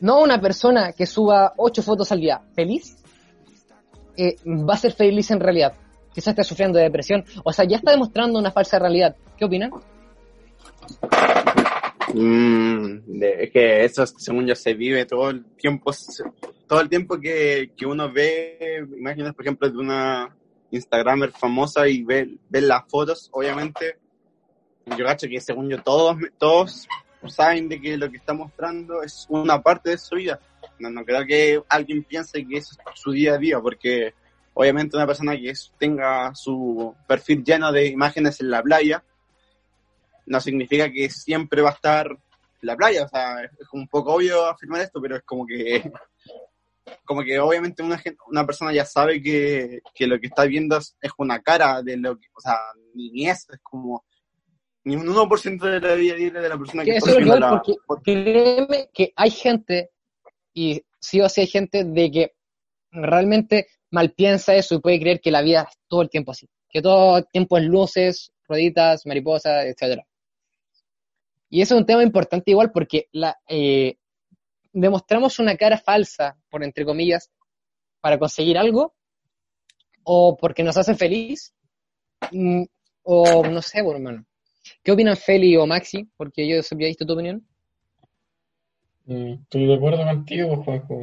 no una persona que suba ocho fotos al día feliz eh, va a ser feliz en realidad. Quizás esté sufriendo de depresión. O sea, ya está demostrando una falsa realidad. ¿Qué opinan? Mm, es que eso, según yo, se vive todo el tiempo, todo el tiempo que, que uno ve imágenes, por ejemplo, de una Instagramer famosa y ve, ve las fotos, obviamente, yo cacho que según yo, todos, todos saben de que lo que está mostrando es una parte de su vida. No, no creo que alguien piense que eso es su día a día, porque obviamente una persona que es- tenga su perfil lleno de imágenes en la playa, no significa que siempre va a estar en la playa. O sea, es un poco obvio afirmar esto, pero es como que como que obviamente una, una persona ya sabe que, que lo que está viendo es, es una cara de lo que, o sea, ni, eso, es como ni un 1% de la vida libre de la persona que Que está es viendo la porque créeme que hay gente, y sí o sí hay gente de que realmente mal piensa eso y puede creer que la vida es todo el tiempo así. Que todo el tiempo es luces, rueditas, mariposas, etcétera. Y eso es un tema importante igual porque la, eh, demostramos una cara falsa, por entre comillas, para conseguir algo, o porque nos hace feliz, mm, o no sé, bueno, hermano. ¿Qué opinan Feli o Maxi? Porque yo había visto tu opinión. Mm, Estoy de acuerdo contigo, Juanjo.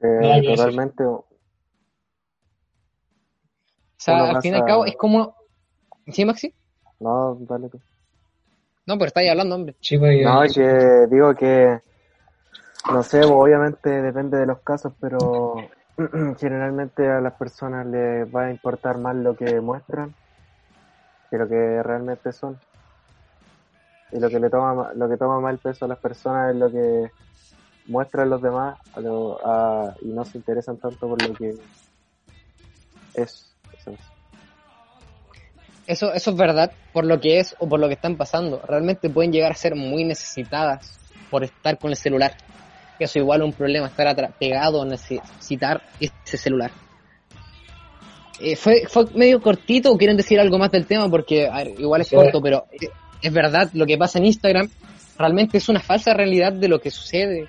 Eh, totalmente. O sea, al fin y al cabo es como... ¿Sí, Maxi? No, dale tú. No, pero estáis hablando, hombre. Sí, pues, No, que digo que, no sé, pues, obviamente depende de los casos, pero generalmente a las personas les va a importar más lo que muestran que lo que realmente son. Y lo que le toma ma- lo que toma más el peso a las personas es lo que muestran los demás a lo- a- y no se interesan tanto por lo que es. Eso es. Eso, eso es verdad, por lo que es o por lo que están pasando. Realmente pueden llegar a ser muy necesitadas por estar con el celular. Eso igual es un problema, estar pegado, necesitar ese celular. Eh, fue, fue medio cortito, o quieren decir algo más del tema, porque a ver, igual es Sí. corto, pero eh, es verdad, lo que pasa en Instagram realmente es una falsa realidad de lo que sucede,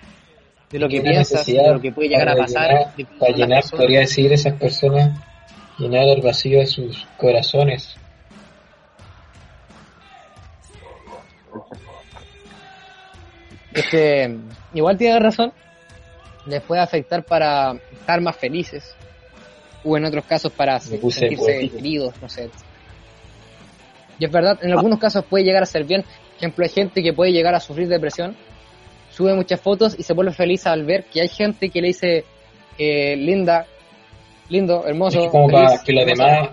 de lo que piensas, de lo que puede llegar a pasar. llenar- de Para llenar, personas. podría decir, esas personas, llenar el vacío de sus corazones. Es que igual tiene razón, les puede afectar para estar más felices, o en otros casos para sentirse queridos, no sé. Y es verdad, en algunos casos puede llegar a ser bien. Por ejemplo, hay gente que puede llegar a sufrir depresión, sube muchas fotos y se vuelve feliz al ver que hay gente que le dice eh, linda, lindo, hermoso, Es como feliz, para que los demás.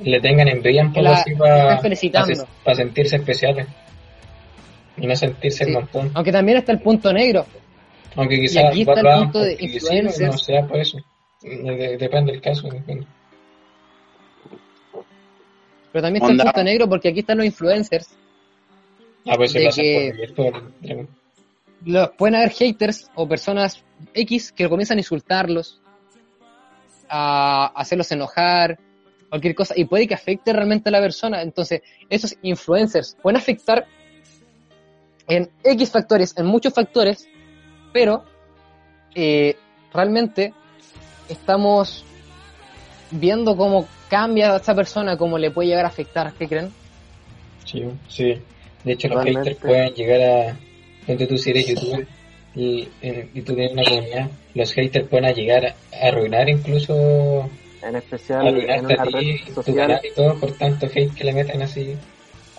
Le tengan envidia un Que poco así para, para sentirse especiales. Y no sentirse Sí. el montón. Aunque también está el punto negro, Aunque quizás aquí está el va- punto de porque sí, no sea por eso. De- depende del caso. depende. Pero también está el punto negro porque aquí están los influencers. Ah, pues se pasa que- por los, pueden haber haters o personas X que comienzan a insultarlos, a hacerlos enojar, cualquier cosa, y puede que afecte realmente a la persona. Entonces, esos influencers pueden afectar en X factores, en muchos factores, pero eh, realmente estamos viendo cómo cambia a esa persona, cómo le puede llegar a afectar. ¿Qué creen? Sí, sí. De hecho, los haters pueden llegar a. Donde tú si eres youtuber y, en- y tú tienes una comunidad, los haters pueden llegar a arruinar incluso. En A especial en una a ti, red tu social, canal y todo por tanto hate que le meten así.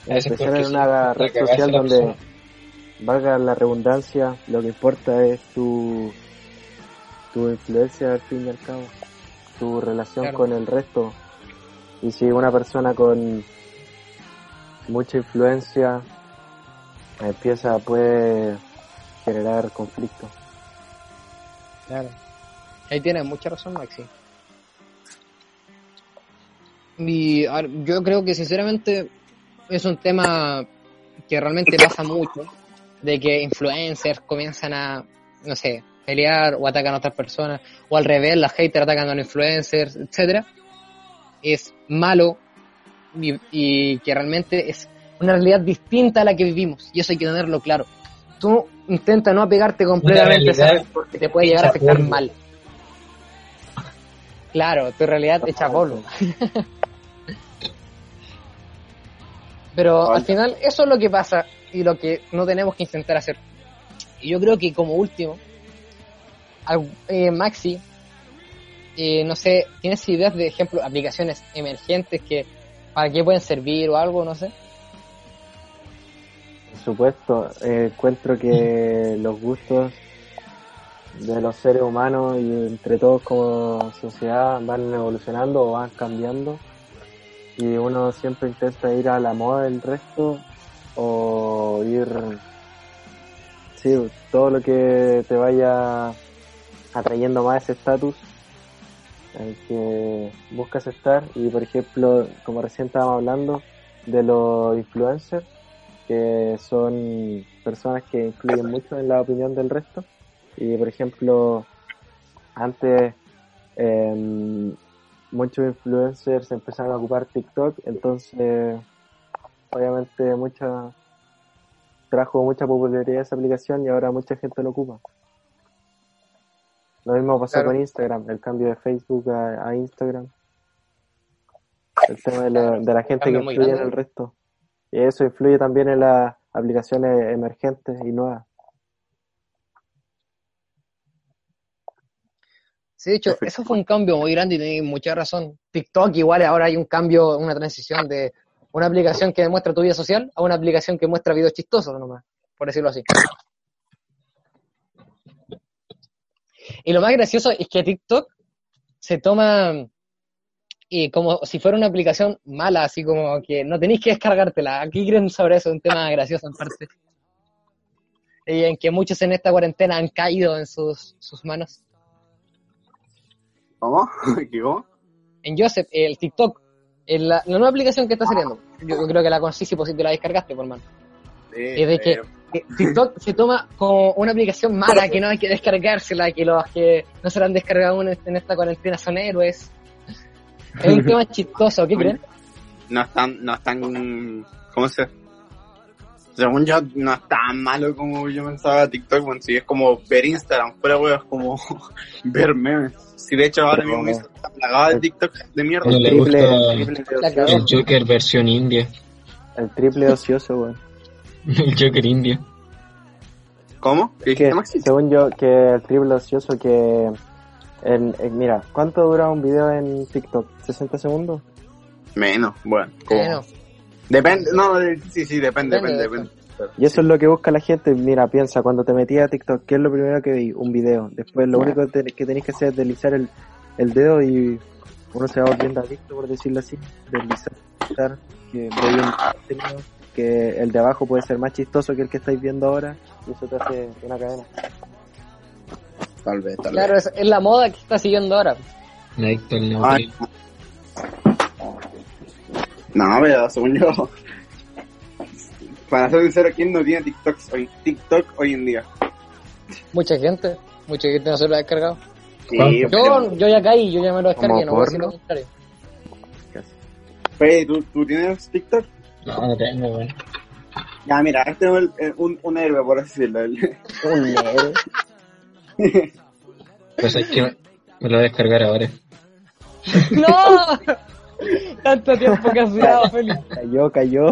en A veces especial en una red social donde, persona. valga la redundancia, lo que importa es tu, tu influencia al fin y al cabo, tu relación Claro. con el resto. Y si una persona con mucha influencia empieza, puede generar conflicto. Claro. Ahí tienes mucha razón, Maxi. Y yo creo que sinceramente es un tema que realmente pasa mucho, de que influencers comienzan a, no sé, pelear o atacan a otras personas, o al revés, las haters atacan a los influencers, etcétera. Es malo y, y que realmente es una realidad distinta a la que vivimos, y eso hay que tenerlo claro. Tú intenta no apegarte completamente a esa realidad red porque te puede llegar a afectar polvo. mal. Claro, tu realidad hecha polvo. Pero al final eso es lo que pasa y lo que no tenemos que intentar hacer. Y yo creo que como último, al- eh, Maxi, eh, no sé, ¿tienes ideas de ejemplo, aplicaciones emergentes que para qué pueden servir o algo, no sé? Por supuesto, eh, encuentro que los gustos de los seres humanos y entre todos como sociedad van evolucionando o van cambiando y uno siempre intenta ir a la moda del resto o ir sí, todo lo que te vaya atrayendo más ese estatus en que buscas estar y por ejemplo como recién estábamos hablando de los influencers que son personas que influyen mucho en la opinión del resto. Y por ejemplo, antes em, muchos influencers empezaron a ocupar TikTok, entonces obviamente mucha trajo mucha popularidad esa aplicación y ahora mucha gente lo ocupa. Lo mismo pasó Claro. con Instagram, el cambio de Facebook a, a Instagram. el tema de la, de la gente que influye en el resto. Y eso influye también en las aplicaciones emergentes y nuevas. Sí, de hecho, eso fue un cambio muy grande y tenéis mucha razón. TikTok igual ahora hay un cambio, una transición de una aplicación que demuestra tu vida social a una aplicación que muestra videos chistosos nomás, por decirlo así. Y lo más gracioso es que TikTok se toma eh, como si fuera una aplicación mala, así como que no tenéis que descargártela. Aquí creen sobre eso, un tema gracioso en parte. Y en que muchos en esta cuarentena han caído en sus, sus manos. ¿Cómo? ¿Qué cómo? en Joseph, el TikTok, en la, la nueva aplicación que está saliendo, yo, creo que la conocí si posible la descargaste, por mano. Eh, Es de que eh, TikTok se toma como una aplicación mala que no hay que descargársela, que los que no se la han descargado aún en, esta cuarentena son héroes. Es un tema chistoso, ¿qué creen? no es tan, no es tan, ¿cómo se? Según yo, no es tan malo como yo pensaba TikTok, bueno, si es como ver Instagram, fuera weón, es como ver memes. Si de hecho ahora mismo me hizo tan plagado de TikTok de mierda. No le Triple, gusta el Joker versión india. el triple ocioso, weón. El Joker indio. ¿Cómo? ¿Qué que, dijiste, Maxi? según yo, que el triple ocioso que... En, en- mira, ¿cuánto dura un video en TikTok? ¿60 segundos? Menos, bueno. Bueno, Depende, no, de- sí, sí, depende, Depende, depende, depende. Y eso es lo que busca la gente. Mira, piensa, cuando te metías a TikTok, ¿qué es lo primero que vi? Un video. Después lo único que, te- que tenés que hacer es deslizar el, el dedo y uno se va volviendo adicto, por decirlo así. Deslizar, deslizar, que que el de abajo puede ser más chistoso que el que estáis viendo ahora. Y eso te hace una cadena. Tal vez, tal claro, vez. es, es la moda que está siguiendo ahora. Al Ah, no, pero según yo, para ser sincero, ¿quién no tiene TikTok hoy, TikTok hoy en día? Mucha gente, mucha gente no se lo ha descargado. Sí, ¿Cuánto? pero- Yo, yo ya caí, yo ya me lo descargué, no voy a decir lo contrario. Fede, ¿tú, ¿tú tienes TikTok? No, no tengo, weón. Ya, mira, este es el- el- un, un héroe, por así decirlo. El- Un héroe. Pues es que me, me lo voy a descargar ahora. ¡No! Tanto tiempo que has durado, Felipe. Cayó, cayó.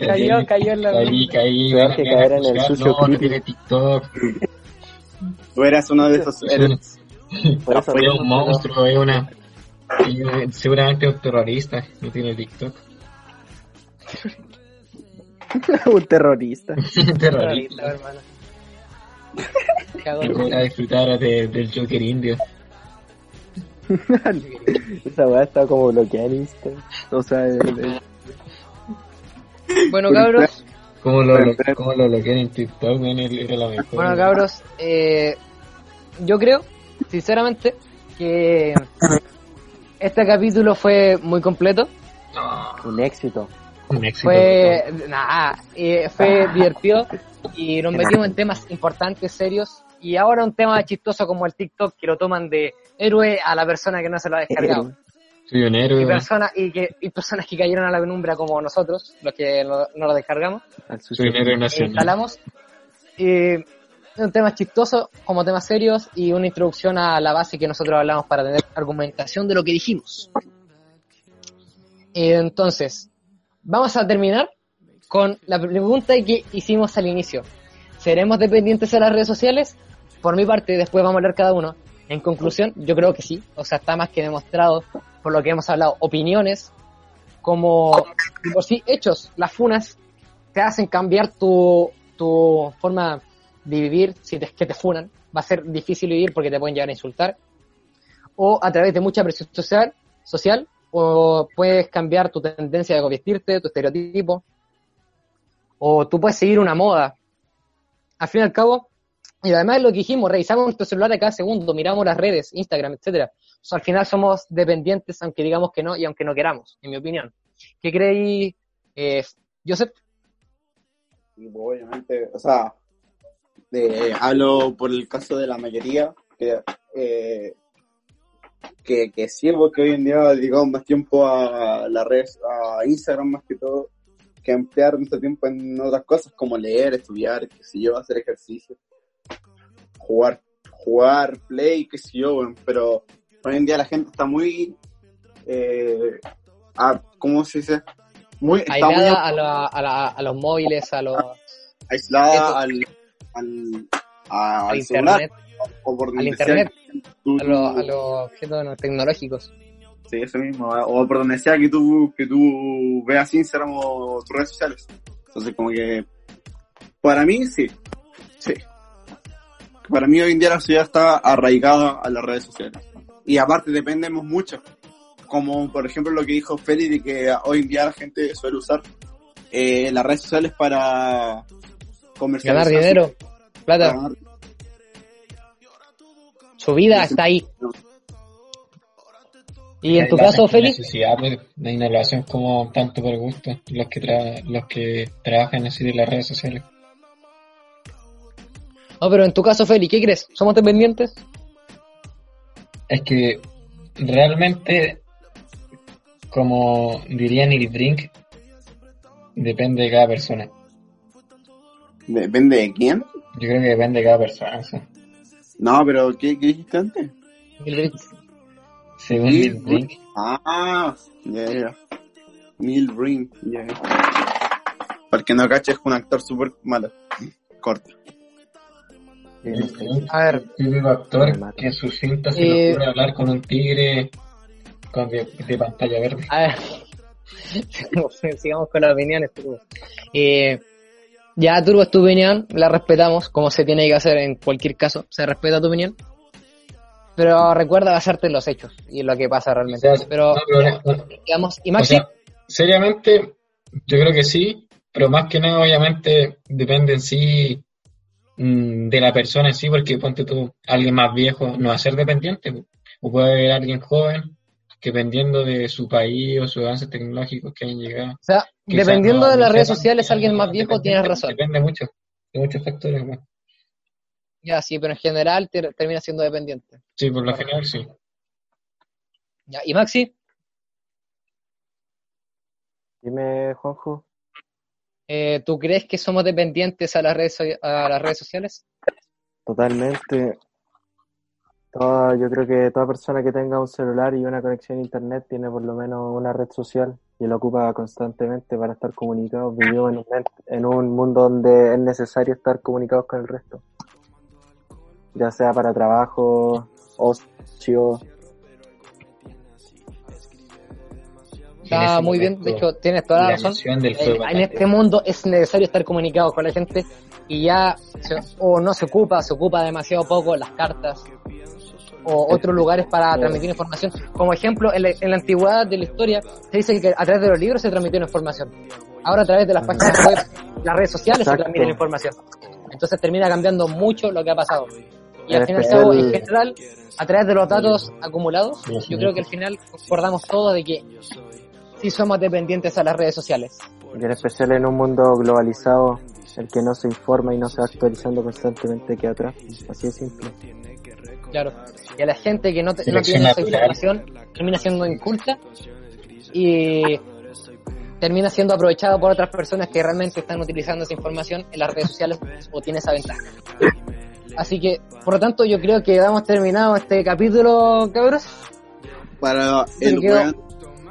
Cayó, cayó en la Caí, caí. A caer en el sucio No, tiene TikTok. Tú eras uno de esos héroes. Es mismo, un monstruo, es una... eh, Seguramente un terrorista. No tiene TikTok. un terrorista. Un terrorista. hermano. A disfrutar de- del Joker indio. Esa weá está como bloqueada en Instagram. O sea, el- el- Bueno, cabros, ¿Cómo lo, lo, cómo lo bloquean en TikTok? la mejor. bueno, cabros, eh, yo creo, sinceramente, que este capítulo fue muy completo. Un éxito. Un éxito. Fue, nada, eh, fue divertido y nos metimos en temas importantes, serios. Y ahora un tema chistoso como el TikTok que lo toman de héroe a la persona que no se lo ha descargado. Soy un héroe. Y personas, y, que, y personas que cayeron a la penumbra como nosotros, los que no, no lo descargamos. Al Soy un héroe e nacional. instalamos. Eh, un tema chistoso, como temas serios y una introducción a la base que nosotros hablamos para tener argumentación de lo que dijimos. Eh, entonces, vamos a terminar con la pregunta que hicimos al inicio. ¿Seremos dependientes de las redes sociales? Por mi parte, después vamos a hablar cada uno. En conclusión, yo creo que sí. O sea, está más que demostrado por lo que hemos hablado. Opiniones, como por sí hechos, las funas te hacen cambiar tu, tu forma de vivir si te, que te funan. Va a ser difícil vivir porque te pueden llegar a insultar. O a través de mucha presión social, social o puedes cambiar tu tendencia de vestirte, tu estereotipo. O tú puedes seguir una moda. Al fin y al cabo, y además lo que dijimos, revisamos nuestro celular a cada segundo, miramos las redes, Instagram, etcétera. Al final somos dependientes, aunque digamos que no y aunque no queramos, en mi opinión. ¿Qué creí, eh, Joseph? Obviamente, o sea, eh, hablo por el caso de la mayoría, eh, que, que sí, porque hoy en día dedicamos más tiempo a la red, a Instagram más que todo, que emplear nuestro tiempo en otras cosas como leer, estudiar, qué sé yo, hacer ejercicio, jugar, jugar, play, qué sé yo, weón, pero hoy en día la gente está muy, eh, ¿cómo se dice? Muy, Aislada a, la- a, la- a los móviles, a los aislada al, al, a- al celular internet, o por al internet, que a los, a los objetos no tecnológicos. Sí, eso mismo. O por donde sea que tú, que tú veas Instagram o tus redes sociales. Entonces, como que, para mí, sí. Sí. Para mí hoy en día la sociedad está arraigada a las redes sociales. Y aparte dependemos mucho. Como por ejemplo lo que dijo Feli de que hoy en día la gente suele usar eh, las redes sociales para comercializar. Ganar dinero, para plata, ganar- su vida está ahí. Y en tu La caso, Félix, necesidad, de hacen como tanto por gusto, los que tra- los que trabajan así de las redes sociales. no, pero en tu caso, Félix, ¿qué crees? ¿Somos dependientes? Es que realmente, como diría Neil Drink, depende de cada persona. Depende de quién. Yo creo que depende de cada persona. sí. No, pero ¿qué, qué dijiste antes? Según Sí, Neil Drink, Ah, ya, ya. Breen, ya. ya. Para que no cache, es un actor súper malo. Corta. A ver. el típico actor que en sus cintas se Eh, le ocurre hablar con un tigre con de, de pantalla verde. A ver, sigamos con las opiniones. Eh, ya, Turbo, es tu opinión, la respetamos, como se tiene que hacer en cualquier caso, se respeta tu opinión. Pero recuerda basarte en los hechos y en lo que pasa realmente. O sea, pero, no, pero- no, digamos, y O Maxi, sea, seriamente, yo creo que sí, pero más que nada, obviamente, depende en sí mm, de la persona en sí, porque ponte tú, alguien más viejo no va a ser dependiente, o puede haber alguien joven que dependiendo de su país o sus avances tecnológicos que hayan llegado. o sea, dependiendo no- de las redes sociales, alguien más viejo tiene razón. Depende mucho, de muchos factores. ¿no? Ya, sí, pero en general te- termina siendo dependiente. Sí, por lo general sí. Ya, y Maxi, Dime, Juanjo. eh, ¿tú crees que somos dependientes a las redes, a las redes sociales? Totalmente. Toda, yo creo que toda persona que tenga un celular y una conexión a internet tiene por lo menos una red social y lo ocupa constantemente para estar comunicados. Vivimos en un, en un mundo donde es necesario estar comunicados con el resto, ya sea para trabajo, ocio. Está ese muy bien, de hecho, tienes toda la la razón. del En, juego en bastante. este mundo es necesario estar comunicado con la gente y ya se- o no se ocupa, se ocupa demasiado poco las cartas o otros lugares para transmitir información. Como ejemplo, en la, en la antigüedad de la historia se dice que a través de los libros se transmitió información. Ahora a través de las páginas web, las redes sociales Exacto. se transmite la información. Entonces termina cambiando mucho lo que ha pasado. Y al fin y al especial- cabo, en general, a través de los datos acumulados, yo creo que al final concordamos todos de que sí somos dependientes a las redes sociales. Y en especial en un mundo globalizado, el que no se informa y no se va actualizando constantemente queda atrás. Así de simple. Claro. Y a la gente que no, te- no tiene esa información termina siendo inculta y termina siendo aprovechado por otras personas que realmente están utilizando esa información en las redes sociales o tiene esa ventaja. Así que, por lo tanto, yo creo que damos terminado este capítulo, cabros. Para el weón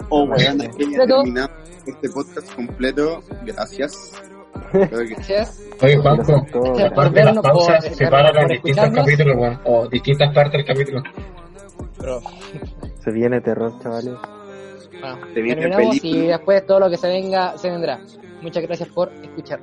o weón terminado este podcast completo, gracias. Gracias. Oye, por aparte de las pausas, estar- separa por en distintos escucharnos. capítulos, weón, o distintas partes del capítulo. Pero, Se viene terror, chavales. bueno, Se viene terminamos y película. después todo lo que se venga, se vendrá. Muchas gracias por escuchar.